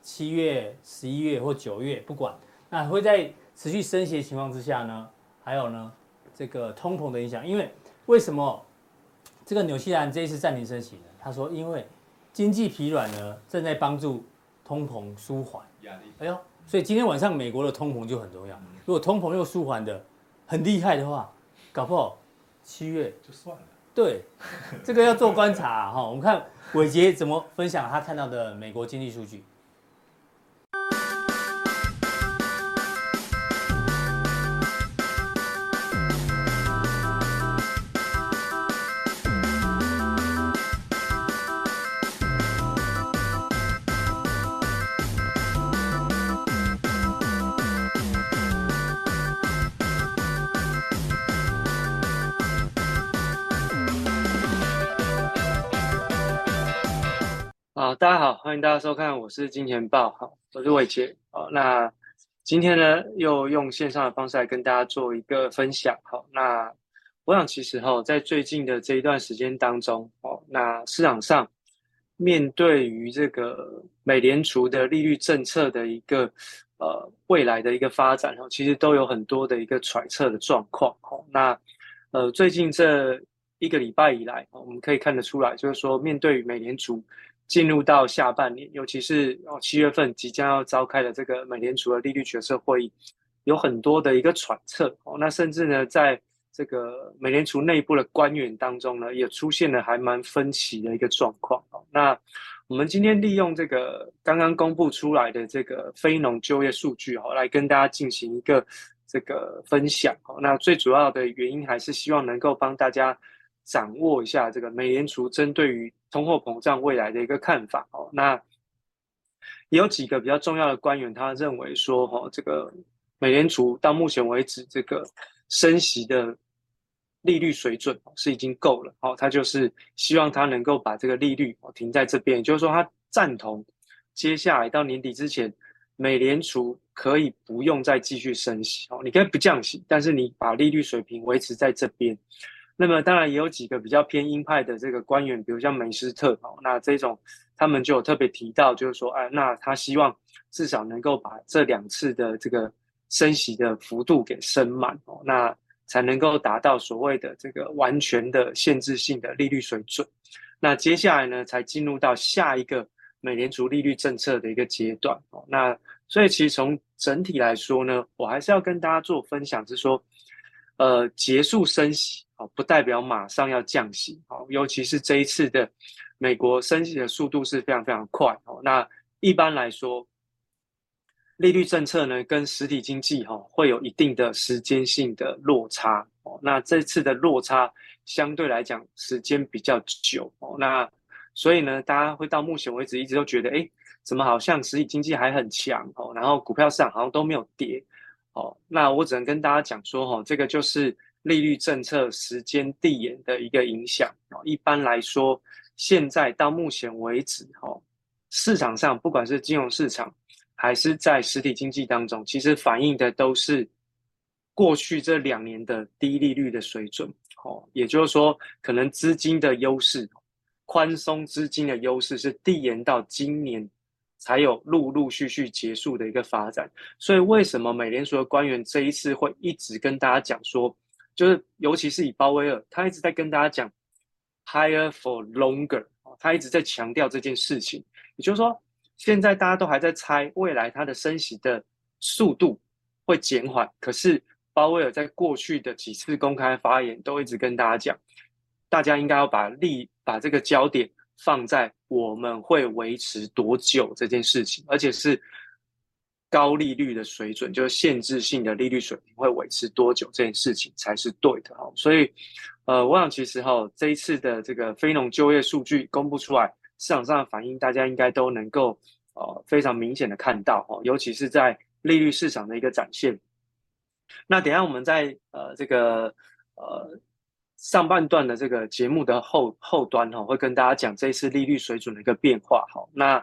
七月、十一月或九月不管。那会在持续升息的情况之下呢，还有呢这个通膨的影响，因为为什么？这个纽西兰这一次暂停升息呢，他说因为经济疲软呢，正在帮助通膨舒缓。哎呦，所以今天晚上美国的通膨就很重要。如果通膨又舒缓的很厉害的话，搞不好七月就算了。对，这个要做观察哈。我们看伟杰怎么分享他看到的美国经济数据。好，大家好，欢迎大家收看，我是金钱豹，好，我是伟杰，好，那今天呢，又用线上的方式来跟大家做一个分享，好，那我想其实哈，在最近的这一段时间当中，哦，那市场上面对于这个美联储的利率政策的一个呃未来的一个发展，哈，其实都有很多的一个揣测的状况，哦，那呃最近这一个礼拜以来，我们可以看得出来，就是说面对美联储。进入到下半年，尤其是哦七月份即将要召开的这个美联储的利率决策会议，有很多的一个揣测哦。那甚至呢，在这个美联储内部的官员当中呢，也出现了还蛮分歧的一个状况哦。那我们今天利用这个刚刚公布出来的这个非农就业数据哦，来跟大家进行一个这个分享哦。那最主要的原因还是希望能够帮大家。掌握一下这个美联储针对于通货膨胀未来的一个看法哦。那有几个比较重要的官员，他认为说，哈，这个美联储到目前为止这个升息的利率水准是已经够了，哦，他就是希望他能够把这个利率停在这边，就是说，他赞同接下来到年底之前，美联储可以不用再继续升息哦，你可以不降息，但是你把利率水平维持在这边。那么当然也有几个比较偏鹰派的这个官员，比如像梅斯特哦，那这种他们就有特别提到，就是说，哎，那他希望至少能够把这两次的这个升息的幅度给升满哦，那才能够达到所谓的这个完全的限制性的利率水准。那接下来呢，才进入到下一个美联储利率政策的一个阶段哦。那所以其实从整体来说呢，我还是要跟大家做分享，是说，呃，结束升息哦，不代表马上要降息哦。尤其是这一次的美国升息的速度是非常非常快哦。那一般来说，利率政策呢跟实体经济哈会有一定的时间性的落差哦。那这次的落差。相对来讲，时间比较久哦，那所以呢，大家会到目前为止一直都觉得，哎，怎么好像实体经济还很强哦，然后股票市场好像都没有跌哦。那我只能跟大家讲说，哈，这个就是利率政策时间递延的一个影响哦。一般来说，现在到目前为止，哈，市场上不管是金融市场还是在实体经济当中，其实反映的都是过去这两年的低利率的水准。哦，也就是说，可能资金的优势，宽松资金的优势是递延到今年才有陆陆续续结束的一个发展。所以，为什么美联储的官员这一次会一直跟大家讲说，就是尤其是以鲍威尔，他一直在跟大家讲 higher for longer，他一直在强调这件事情。也就是说，现在大家都还在猜未来它的升息的速度会减缓，可是。鲍威尔在过去的几次公开发言都一直跟大家讲，大家应该要把利把这个焦点放在我们会维持多久这件事情，而且是高利率的水准，就是限制性的利率水平会维持多久这件事情才是对的哈。所以，呃，我想其实哈这一次的这个非农就业数据公布出来，市场上的反应大家应该都能够呃非常明显的看到哈，尤其是在利率市场的一个展现。那等下我们在呃这个呃上半段的这个节目的后后端哈，会跟大家讲这一次利率水准的一个变化哈。那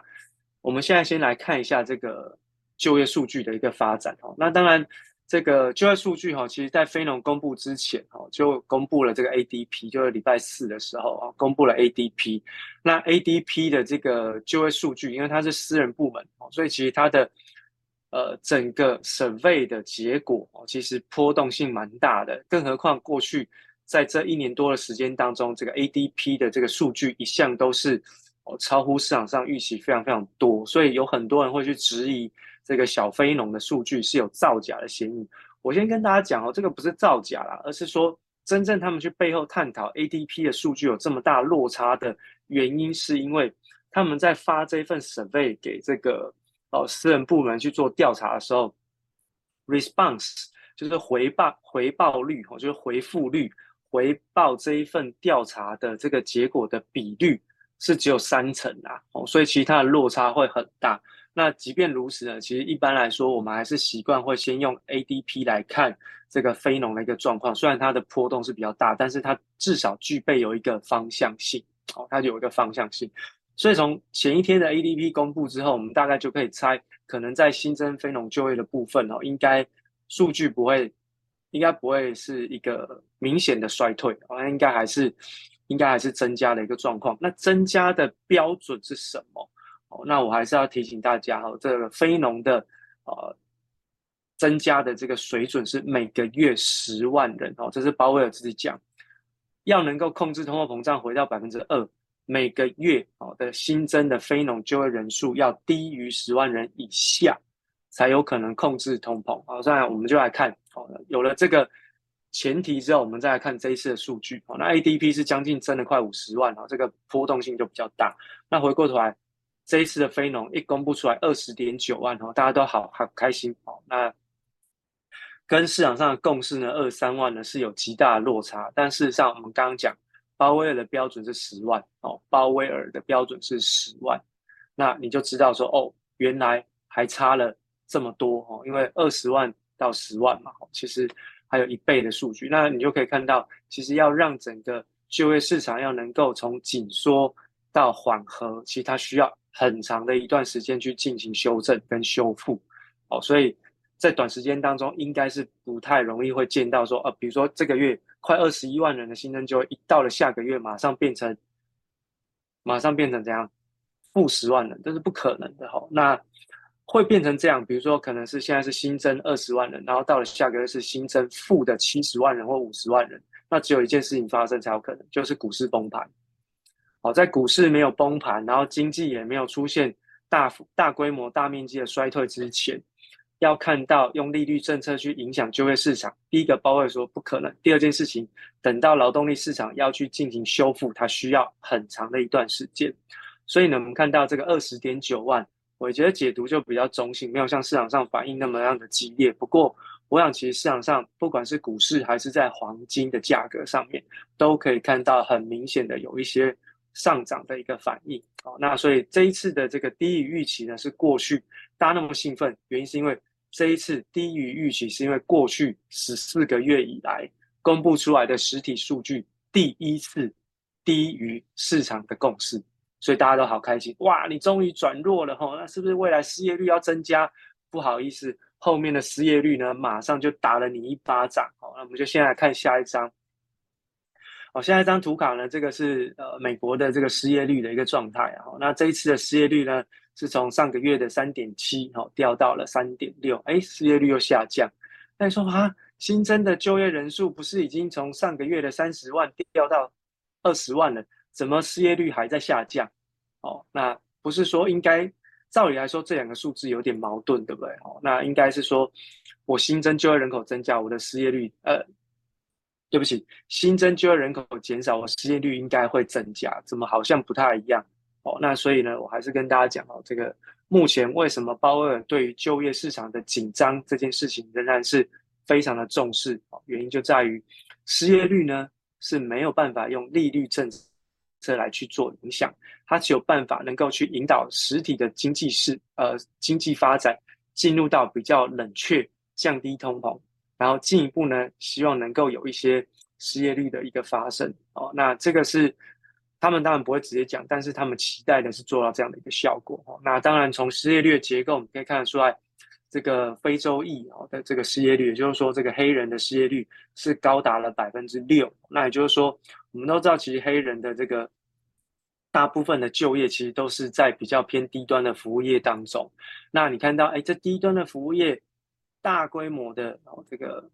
我们现在先来看一下这个就业数据的一个发展哈。那当然这个就业数据哈，其实在非农公布之前哈，就公布了这个 ADP，就是礼拜四的时候啊，公布了 ADP。那 ADP 的这个就业数据，因为它是私人部门，所以其实它的呃，整个 survey 的结果哦，其实波动性蛮大的，更何况过去在这一年多的时间当中，这个 ADP 的这个数据一向都是哦超乎市场上预期非常非常多，所以有很多人会去质疑这个小非农的数据是有造假的嫌疑。我先跟大家讲哦，这个不是造假啦，而是说真正他们去背后探讨 ADP 的数据有这么大落差的原因，是因为他们在发这份 survey 给这个。哦，私人部门去做调查的时候，response 就是回报回报率哦，就是回复率，回报这一份调查的这个结果的比率是只有三成啊，哦，所以其他的落差会很大。那即便如此呢，其实一般来说，我们还是习惯会先用 ADP 来看这个非农的一个状况，虽然它的波动是比较大，但是它至少具备有一个方向性，哦，它有一个方向性。所以从前一天的 ADP 公布之后，我们大概就可以猜，可能在新增非农就业的部分哦，应该数据不会，应该不会是一个明显的衰退，好像应该还是，应该还是增加的一个状况。那增加的标准是什么？哦，那我还是要提醒大家哈，这个非农的呃增加的这个水准是每个月十万人哦，这是鲍威尔自己讲，要能够控制通货膨胀回到百分之二。每个月哦的新增的非农就业人数要低于十万人以下，才有可能控制通膨。好，现在我们就来看，有了这个前提之后，我们再来看这一次的数据。好，那 ADP 是将近增了快五十万，哈，这个波动性就比较大。那回过头来，这一次的非农一公布出来二十点九万，哦，大家都好好开心。哦，那跟市场上的共识呢，二三万呢是有极大的落差。但事实上，我们刚刚讲。鲍威尔的标准是十万哦，鲍威尔的标准是十万，那你就知道说哦，原来还差了这么多哦，因为二十万到十万嘛，其实还有一倍的数据，那你就可以看到，其实要让整个就业市场要能够从紧缩到缓和，其实它需要很长的一段时间去进行修正跟修复哦，所以在短时间当中应该是不太容易会见到说，呃，比如说这个月快二十一万人的新增就一到了下个月马上变成，马上变成怎样负十万人，这是不可能的哈。那会变成这样，比如说可能是现在是新增二十万人，然后到了下个月是新增负的七十万人或五十万人，那只有一件事情发生才有可能，就是股市崩盘。好，在股市没有崩盘，然后经济也没有出现大、大规模、大面积的衰退之前，要看到用利率政策去影响就业市场，第一个鲍威尔说不可能。第二件事情，等到劳动力市场要去进行修复，它需要很长的一段时间。所以呢，我们看到这个二十点九万，我觉得解读就比较中性，没有像市场上反应那么样的激烈。不过，我想其实市场上不管是股市还是在黄金的价格上面，都可以看到很明显的有一些。上涨的一个反应，好，那所以这一次的这个低于预期呢，是过去大家那么兴奋，原因是因为这一次低于预期，是因为过去十四个月以来公布出来的实体数据第一次低于市场的共识，所以大家都好开心，哇，你终于转弱了吼，那是不是未来失业率要增加？不好意思，后面的失业率呢，马上就打了你一巴掌，好，那我们就先来看下一张。好，下一张图卡呢，这个是呃美国的这个失业率的一个状态啊。那这一次的失业率呢，是从上个月的三点七，好掉到了三点六，哎，失业率又下降。那你说啊，新增的就业人数不是已经从上个月的三十万掉到二十万了，怎么失业率还在下降？哦，那不是说应该照理来说这两个数字有点矛盾，对不对？哦，那应该是说我新增就业人口增加，我的失业率呃。对不起，新增就业人口减少，我失业率应该会增加，怎么好像不太一样？哦，那所以呢，我还是跟大家讲哦，这个目前为什么鲍威尔对于就业市场的紧张这件事情仍然是非常的重视？哦，原因就在于失业率呢是没有办法用利率政策来去做影响，它只有办法能够去引导实体的经济市呃经济发展进入到比较冷却，降低通膨。然后进一步呢，希望能够有一些失业率的一个发生哦。那这个是他们当然不会直接讲，但是他们期待的是做到这样的一个效果哦。那当然从失业率的结构，我们可以看得出来，这个非洲裔哦的这个失业率，也就是说这个黑人的失业率是高达了百分之六。那也就是说，我们都知道，其实黑人的这个大部分的就业其实都是在比较偏低端的服务业当中。那你看到，哎，这低端的服务业。大规模的哦，这个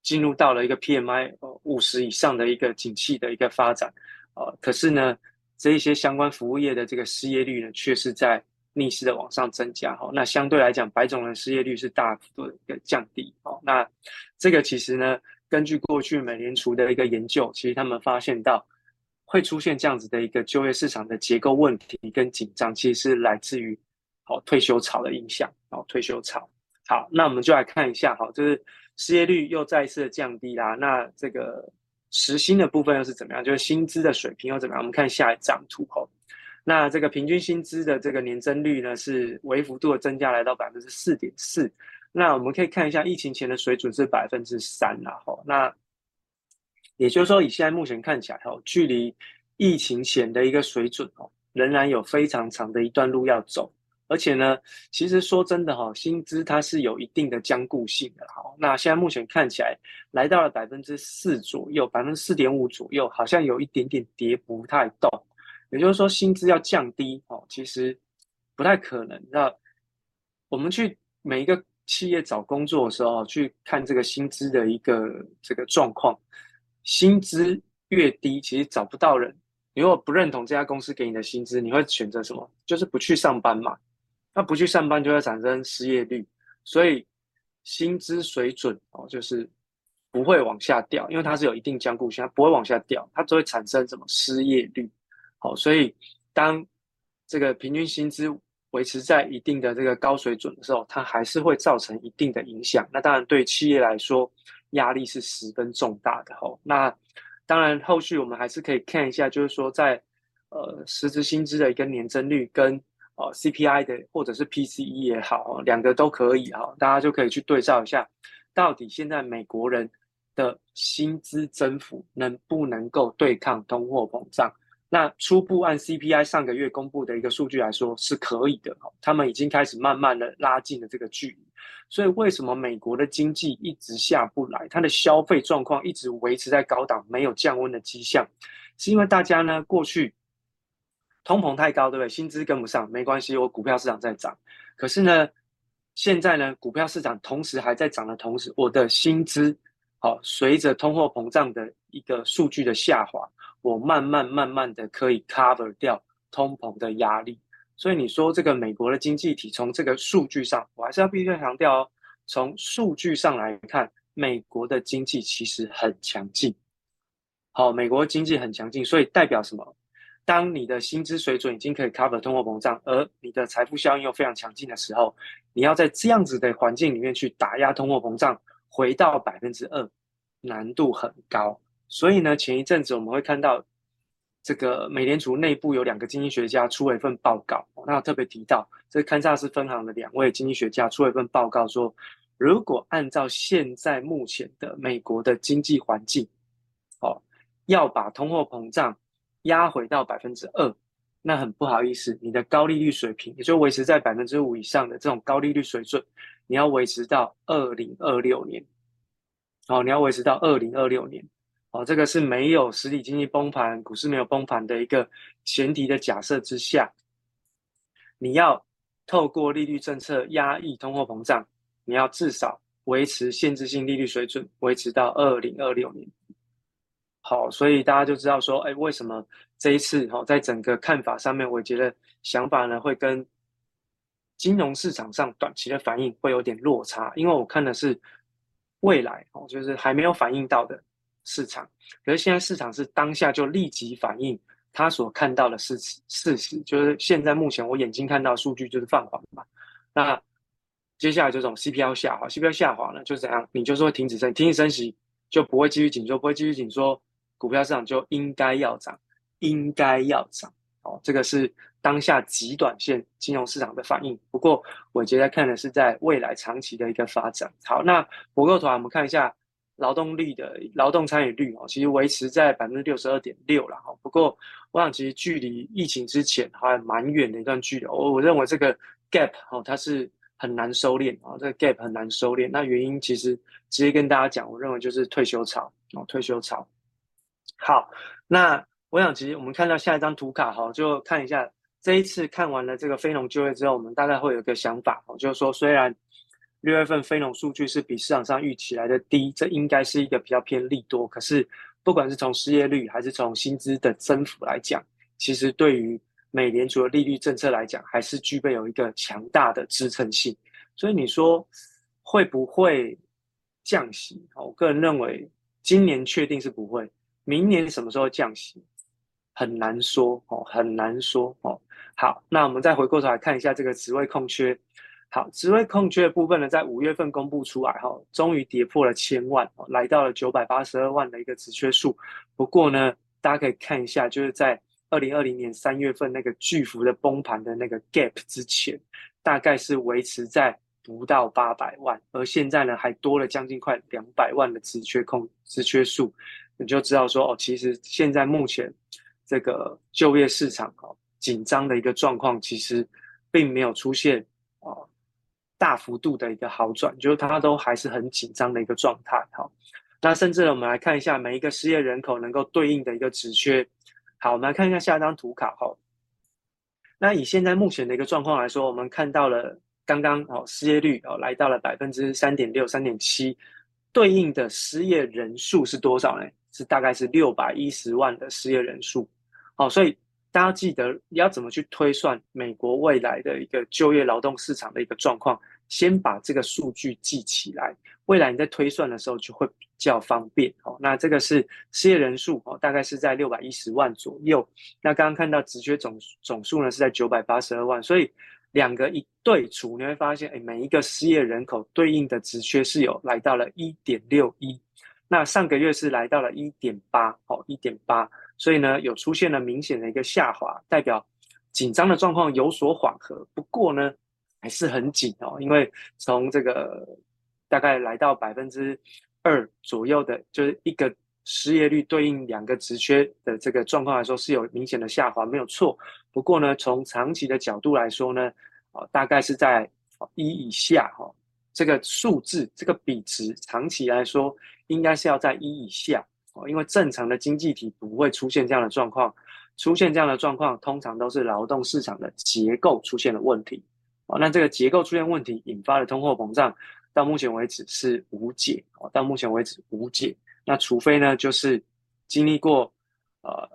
进入到了一个 PMI 哦五十以上的一个景气的一个发展，呃，可是呢，这一些相关服务业的这个失业率呢，却是在逆势的往上增加哈。那相对来讲，白种人失业率是大幅度的一个降低哦。那这个其实呢，根据过去美联储的一个研究，其实他们发现到会出现这样子的一个就业市场的结构问题跟紧张，其实是来自于哦退休潮的影响哦退休潮。好，那我们就来看一下，好，就是失业率又再次的降低啦。那这个时薪的部分又是怎么样？就是薪资的水平又怎么样？我们看下一张图吼。那这个平均薪资的这个年增率呢，是微幅度的增加，来到百分之四点四。那我们可以看一下，疫情前的水准是百分之三啦。吼，那也就是说，以现在目前看起来，吼，距离疫情前的一个水准哦，仍然有非常长的一段路要走。而且呢，其实说真的哈，薪资它是有一定的僵固性的。好，那现在目前看起来来到了百分之四左右，百分之四点五左右，好像有一点点跌不太动。也就是说，薪资要降低哦，其实不太可能。那我们去每一个企业找工作的时候，去看这个薪资的一个这个状况，薪资越低，其实找不到人。你如果不认同这家公司给你的薪资，你会选择什么？就是不去上班嘛。那不去上班就会产生失业率，所以薪资水准哦，就是不会往下掉，因为它是有一定僵固性，它不会往下掉，它只会产生什么失业率。好，所以当这个平均薪资维持在一定的这个高水准的时候，它还是会造成一定的影响。那当然对企业来说压力是十分重大的。吼，那当然后续我们还是可以看一下，就是说在呃实质薪资的一个年增率跟哦，CPI 的或者是 PCE 也好，两个都可以哈，大家就可以去对照一下，到底现在美国人的薪资增幅能不能够对抗通货膨胀？那初步按 CPI 上个月公布的一个数据来说是可以的，哦，他们已经开始慢慢的拉近了这个距离。所以为什么美国的经济一直下不来？它的消费状况一直维持在高档，没有降温的迹象，是因为大家呢过去通膨太高，对不对？薪资跟不上，没关系，我股票市场在涨。可是呢，现在呢，股票市场同时还在涨的同时，我的薪资好，随着通货膨胀的一个数据的下滑，我慢慢慢慢的可以 cover 掉通膨的压力。所以你说这个美国的经济体从这个数据上，我还是要必须强调哦，从数据上来看，美国的经济其实很强劲。好，美国经济很强劲，所以代表什么？当你的薪资水准已经可以 cover 通货膨胀，而你的财富效应又非常强劲的时候，你要在这样子的环境里面去打压通货膨胀，回到百分之二，难度很高。所以呢，前一阵子我们会看到。这个美联储内部有两个经济学家出了一份报告，那特别提到，这堪萨斯分行的两位经济学家出了一份报告说，如果按照现在目前的美国的经济环境，哦，要把通货膨胀压回到百分之二，那很不好意思，你的高利率水平也就维持在百分之五以上的这种高利率水准，你要维持到二零二六年，哦，你要维持到二零二六年。哦，这个是没有实体经济崩盘、股市没有崩盘的一个前提的假设之下，你要透过利率政策压抑通货膨胀，你要至少维持限制性利率水准，维持到二零二六年。好，所以大家就知道说，哎，为什么这一次哈，在整个看法上面，我觉得想法呢会跟金融市场上短期的反应会有点落差，因为我看的是未来哦，就是还没有反应到的。市场，可是现在市场是当下就立即反映他所看到的事实，事实就是现在目前我眼睛看到数据就是放缓嘛。那接下来这种 CPI 下滑，CPI 下滑呢，就是怎样？你就是会停止升，停止升息就不会继续紧缩，不会继续紧缩，股票市场就应该要涨，应该要涨。哦，这个是当下极短线金融市场的反应。不过我觉得看的是在未来长期的一个发展。好，那博构团我们看一下。劳动力的劳动参与率哦，其实维持在百分之六十二点六了哈。不过，我想其实距离疫情之前还蛮远的一段距离。我我认为这个 gap 哦，它是很难收敛啊，这个 gap 很难收敛。那原因其实直接跟大家讲，我认为就是退休潮哦，退休潮。好，那我想其实我们看到下一张图卡哈，就看一下这一次看完了这个非农就业之后，我们大概会有一个想法哦，就是说虽然。六月份非农数据是比市场上预期来的低，这应该是一个比较偏利多。可是，不管是从失业率还是从薪资的增幅来讲，其实对于美联储的利率政策来讲，还是具备有一个强大的支撑性。所以你说会不会降息？我个人认为今年确定是不会，明年什么时候降息很难说哦，很难说哦。好，那我们再回过头来看一下这个职位空缺。好，职位空缺的部分呢，在五月份公布出来哈，终于跌破了千万，来到了九百八十二万的一个职缺数。不过呢，大家可以看一下，就是在二零二零年三月份那个巨幅的崩盘的那个 gap 之前，大概是维持在不到八百万，而现在呢，还多了将近快两百万的职缺空职缺数，你就知道说哦，其实现在目前这个就业市场哦紧张的一个状况，其实并没有出现哦。大幅度的一个好转，就是它都还是很紧张的一个状态。好，那甚至呢，我们来看一下每一个失业人口能够对应的一个职缺。好，我们来看一下下一张图卡。哈，那以现在目前的一个状况来说，我们看到了刚刚哦，失业率哦来到了百分之三点六、三点七，对应的失业人数是多少呢？是大概是六百一十万的失业人数。好，所以。大家记得你要怎么去推算美国未来的一个就业劳动市场的一个状况，先把这个数据记起来，未来你在推算的时候就会比较方便。哦，那这个是失业人数哦，大概是在六百一十万左右。那刚刚看到职缺总总数呢是在九百八十二万，所以两个一对除，你会发现，哎，每一个失业人口对应的职缺是有来到了一点六一，那上个月是来到了一点八，哦，一点八。所以呢，有出现了明显的一个下滑，代表紧张的状况有所缓和。不过呢，还是很紧哦，因为从这个大概来到百分之二左右的，就是一个失业率对应两个职缺的这个状况来说是有明显的下滑，没有错。不过呢，从长期的角度来说呢，哦，大概是在一以下哈，这个数字这个比值长期来说应该是要在一以下哦，因为正常的经济体不会出现这样的状况，出现这样的状况通常都是劳动市场的结构出现了问题。哦，那这个结构出现问题引发的通货膨胀，到目前为止是无解哦，到目前为止无解。那除非呢，就是经历过呃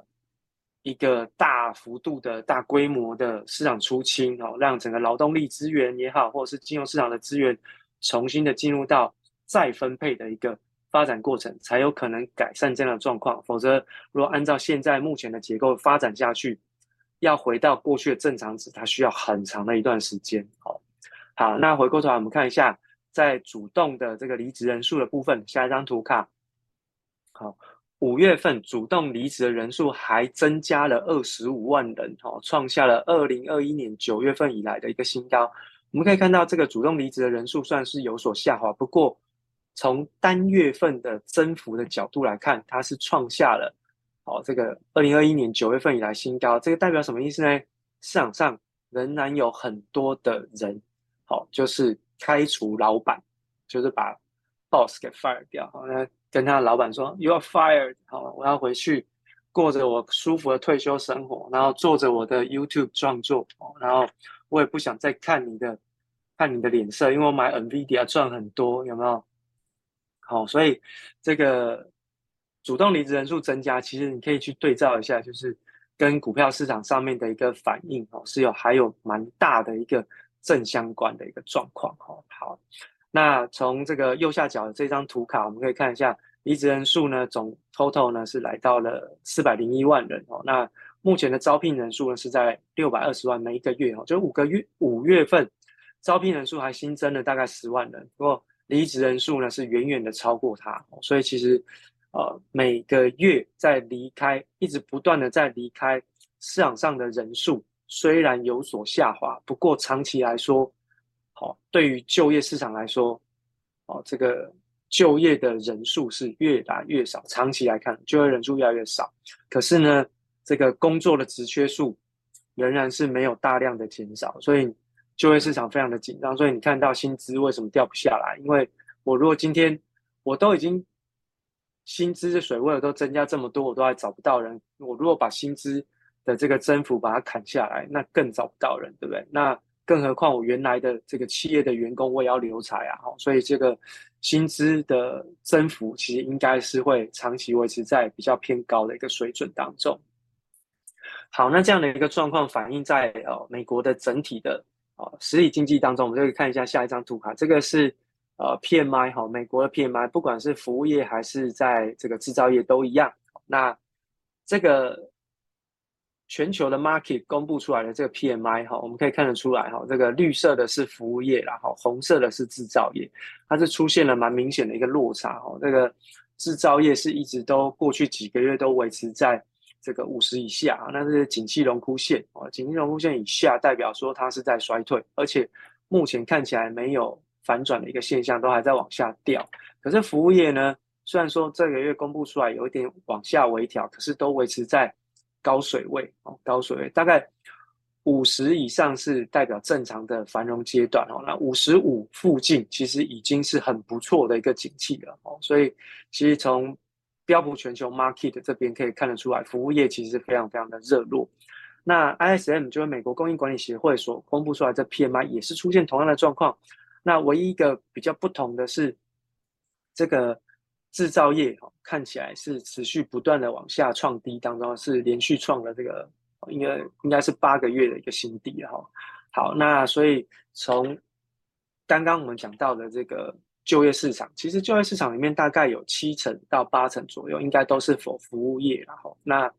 一个大幅度的大规模的市场出清哦，让整个劳动力资源也好，或者是金融市场的资源重新的进入到再分配的一个发展过程，才有可能改善这样的状况。否则，如果按照现在目前的结构发展下去，要回到过去的正常值，它需要很长的一段时间。好，好，那回过头来我们看一下，在主动的这个离职人数的部分，下一张图卡。好，五月份主动离职的人数还增加了二十五万人，哦，创下了二零二一年九月份以来的一个新高。我们可以看到，这个主动离职的人数算是有所下滑，不过从单月份的增幅的角度来看，它是创下了。好，这个二零二一年九月份以来新高，这个代表什么意思呢？市场上仍然有很多的人，好，就是开除老板，就是把 boss 给 fire 掉。好，那跟他的老板说，You are fired。好，我要回去过着我舒服的退休生活，然后做着我的 YouTube 创作，然后我也不想再看你的看你的脸色，因为我买 NVIDIA 赚很多，有没有？好，所以这个。主动离职人数增加，其实你可以去对照一下，就是跟股票市场上面的一个反应哦，是有还有蛮大的一个正相关的一个状况哦。好，那从这个右下角的这张图卡，我们可以看一下离职人数呢，总 total 呢是来到了四百零一万人哦。那目前的招聘人数呢是在六百二十万每一个月哦，就五个月五月份招聘人数还新增了大概十万人，不过离职人数呢是远远的超过它，所以其实。呃，每个月在离开，一直不断的在离开市场上的人数，虽然有所下滑，不过长期来说，好，对于就业市场来说，哦，这个就业的人数是越来越少。长期来看，就业人数越来越少，可是呢，这个工作的职缺数仍然是没有大量的减少，所以就业市场非常的紧张。所以你看到薪资为什么掉不下来？因为我如果今天我都已经。薪资的水位都增加这么多，我都还找不到人。我如果把薪资的这个增幅把它砍下来，那更找不到人，对不对？那更何况我原来的这个企业的员工，我也要留才啊。所以这个薪资的增幅其实应该是会长期维持在比较偏高的一个水准当中。好，那这样的一个状况反映在呃美国的整体的哦实体经济当中，我们就可以看一下下一张图卡，这个是。呃，PMI 哈，美国的 PMI 不管是服务业还是在这个制造业都一样。那这个全球的 market 公布出来的这个 PMI 哈，我们可以看得出来哈，这个绿色的是服务业，然后红色的是制造业，它是出现了蛮明显的一个落差哈。这个制造业是一直都过去几个月都维持在这个五十以下，那是景气荣枯线啊，景气荣枯线以下代表说它是在衰退，而且目前看起来没有。反转的一个现象都还在往下掉，可是服务业呢，虽然说这个月公布出来有一点往下微调，可是都维持在高水位哦，高水位大概五十以上是代表正常的繁荣阶段哦，那五十五附近其实已经是很不错的一个景气了哦，所以其实从标普全球 market 这边可以看得出来，服务业其实非常非常的热络。那 ISM 就是美国供应管理协会所公布出来的 PMI 也是出现同样的状况。那唯一一个比较不同的是，这个制造业哈看起来是持续不断的往下创低当中，是连续创了这个应该应该是八个月的一个新低哈。好，那所以从刚刚我们讲到的这个就业市场，其实就业市场里面大概有七成到八成左右，应该都是否服务业然后那。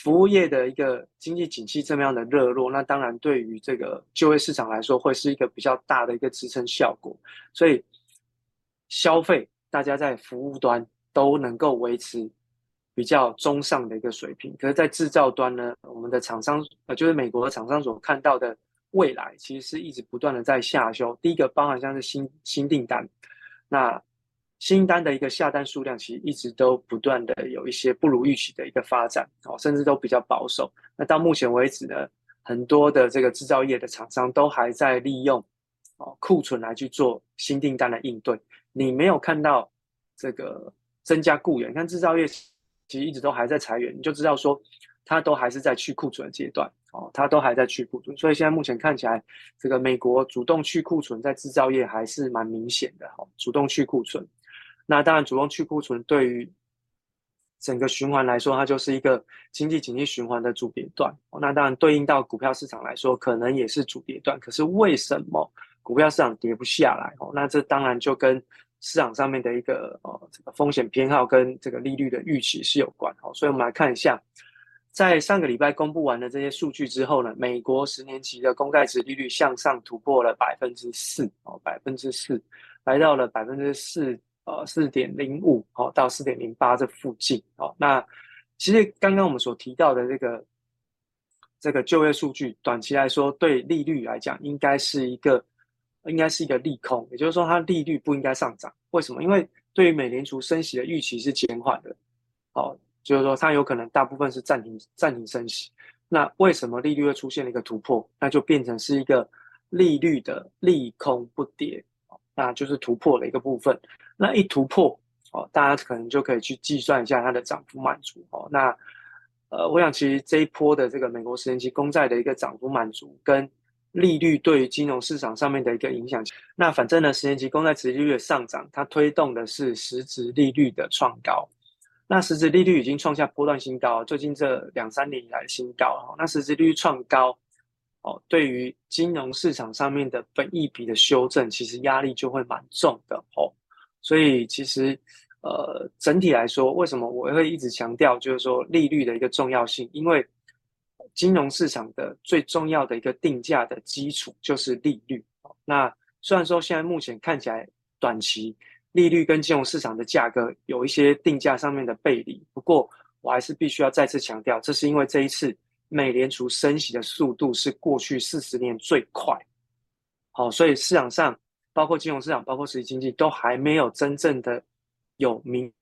服务业的一个经济景气这么样的热络，那当然对于这个就业市场来说，会是一个比较大的一个支撑效果。所以消费大家在服务端都能够维持比较中上的一个水平，可是，在制造端呢，我们的厂商呃，就是美国的厂商所看到的未来，其实是一直不断的在下修。第一个包含像是新新订单，那新单的一个下单数量其实一直都不断的有一些不如预期的一个发展，哦，甚至都比较保守。那到目前为止呢，很多的这个制造业的厂商都还在利用哦库存来去做新订单的应对。你没有看到这个增加雇员，看制造业其实一直都还在裁员，你就知道说它都还是在去库存的阶段，哦，它都还在去库存。所以现在目前看起来，这个美国主动去库存在制造业还是蛮明显的，哈，主动去库存。那当然，主动去库存对于整个循环来说，它就是一个经济景气循环的主跌段。那当然，对应到股票市场来说，可能也是主跌段。可是为什么股票市场跌不下来？哦，那这当然就跟市场上面的一个呃这个风险偏好跟这个利率的预期是有关。哦，所以我们来看一下，在上个礼拜公布完的这些数据之后呢，美国十年期的公债殖利率向上突破了百分之四，哦，百分之四，来到了百分之四。呃，四点零五哦，到四点零八这附近哦。那其实刚刚我们所提到的这个这个就业数据，短期来说对利率来讲，应该是一个应该是一个利空，也就是说它利率不应该上涨。为什么？因为对于美联储升息的预期是减缓的，哦，就是说它有可能大部分是暂停暂停升息。那为什么利率会出现了一个突破？那就变成是一个利率的利空不跌，那就是突破的一个部分。那一突破哦，大家可能就可以去计算一下它的涨幅满足哦。那呃，我想其实这一波的这个美国十年期公债的一个涨幅满足，跟利率对于金融市场上面的一个影响，那反正呢，十年期公债殖利率的上涨，它推动的是实质利率的创高。那实质利率已经创下波段新高，最近这两三年以来的新高。那实质利率创高哦，对于金融市场上面的本益比的修正，其实压力就会蛮重的哦。所以其实，呃，整体来说，为什么我会一直强调，就是说利率的一个重要性？因为金融市场的最重要的一个定价的基础就是利率。那虽然说现在目前看起来短期利率跟金融市场的价格有一些定价上面的背离，不过我还是必须要再次强调，这是因为这一次美联储升息的速度是过去四十年最快。好，所以市场上。包括金融市场，包括实体经济，都还没有真正的有明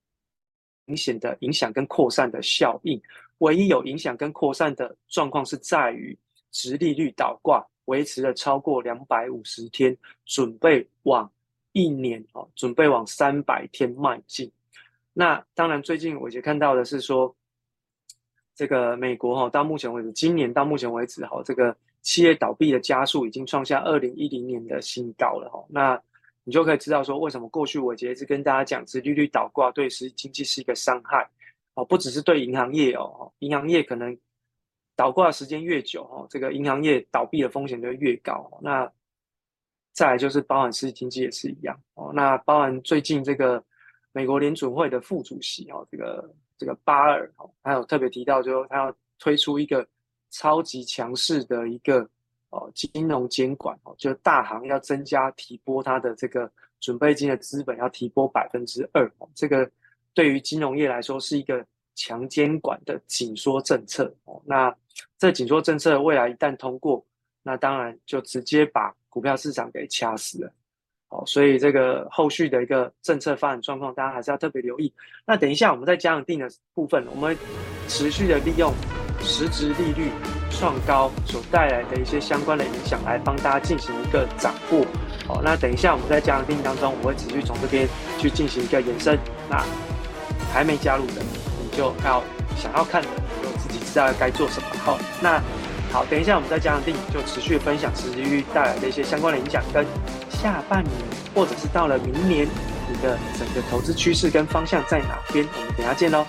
明显的影响跟扩散的效应。唯一有影响跟扩散的状况是在于，殖利率倒挂维持了超过两百五十天，准备往一年哦，准备往三百天迈进。那当然，最近我也看到的是说，这个美国哈，到目前为止，今年到目前为止哈，这个。企业倒闭的加速已经创下二零一零年的新高了哈，那你就可以知道说，为什么过去我一直跟大家讲，殖利率倒挂对实体经济是一个伤害哦，不只是对银行业哦，银行业可能倒挂时间越久哦，这个银行业倒闭的风险就越高。那再来就是包含实体经济也是一样哦，那包含最近这个美国联准会的副主席哦，这个这个巴尔哦，还有特别提到，就他要推出一个。超级强势的一个哦，金融监管哦，就大行要增加提拨它的这个准备金的资本，要提拨百分之二哦，这个对于金融业来说是一个强监管的紧缩政策哦。那这紧缩政策未来一旦通过，那当然就直接把股票市场给掐死了哦。所以这个后续的一个政策发展状况，大家还是要特别留意。那等一下我们在加上定的部分，我们持续的利用。实质利率创高所带来的一些相关的影响，来帮大家进行一个掌握。好，那等一下我们在加上定当中，我会持续从这边去进行一个延伸。那还没加入的，你就要想要看的，你就自己知道该做什么。好，那好，等一下我们再加上电影就持续分享持续带来的一些相关的影响，跟下半年或者是到了明年，你的整个投资趋势跟方向在哪边？我们等下见喽。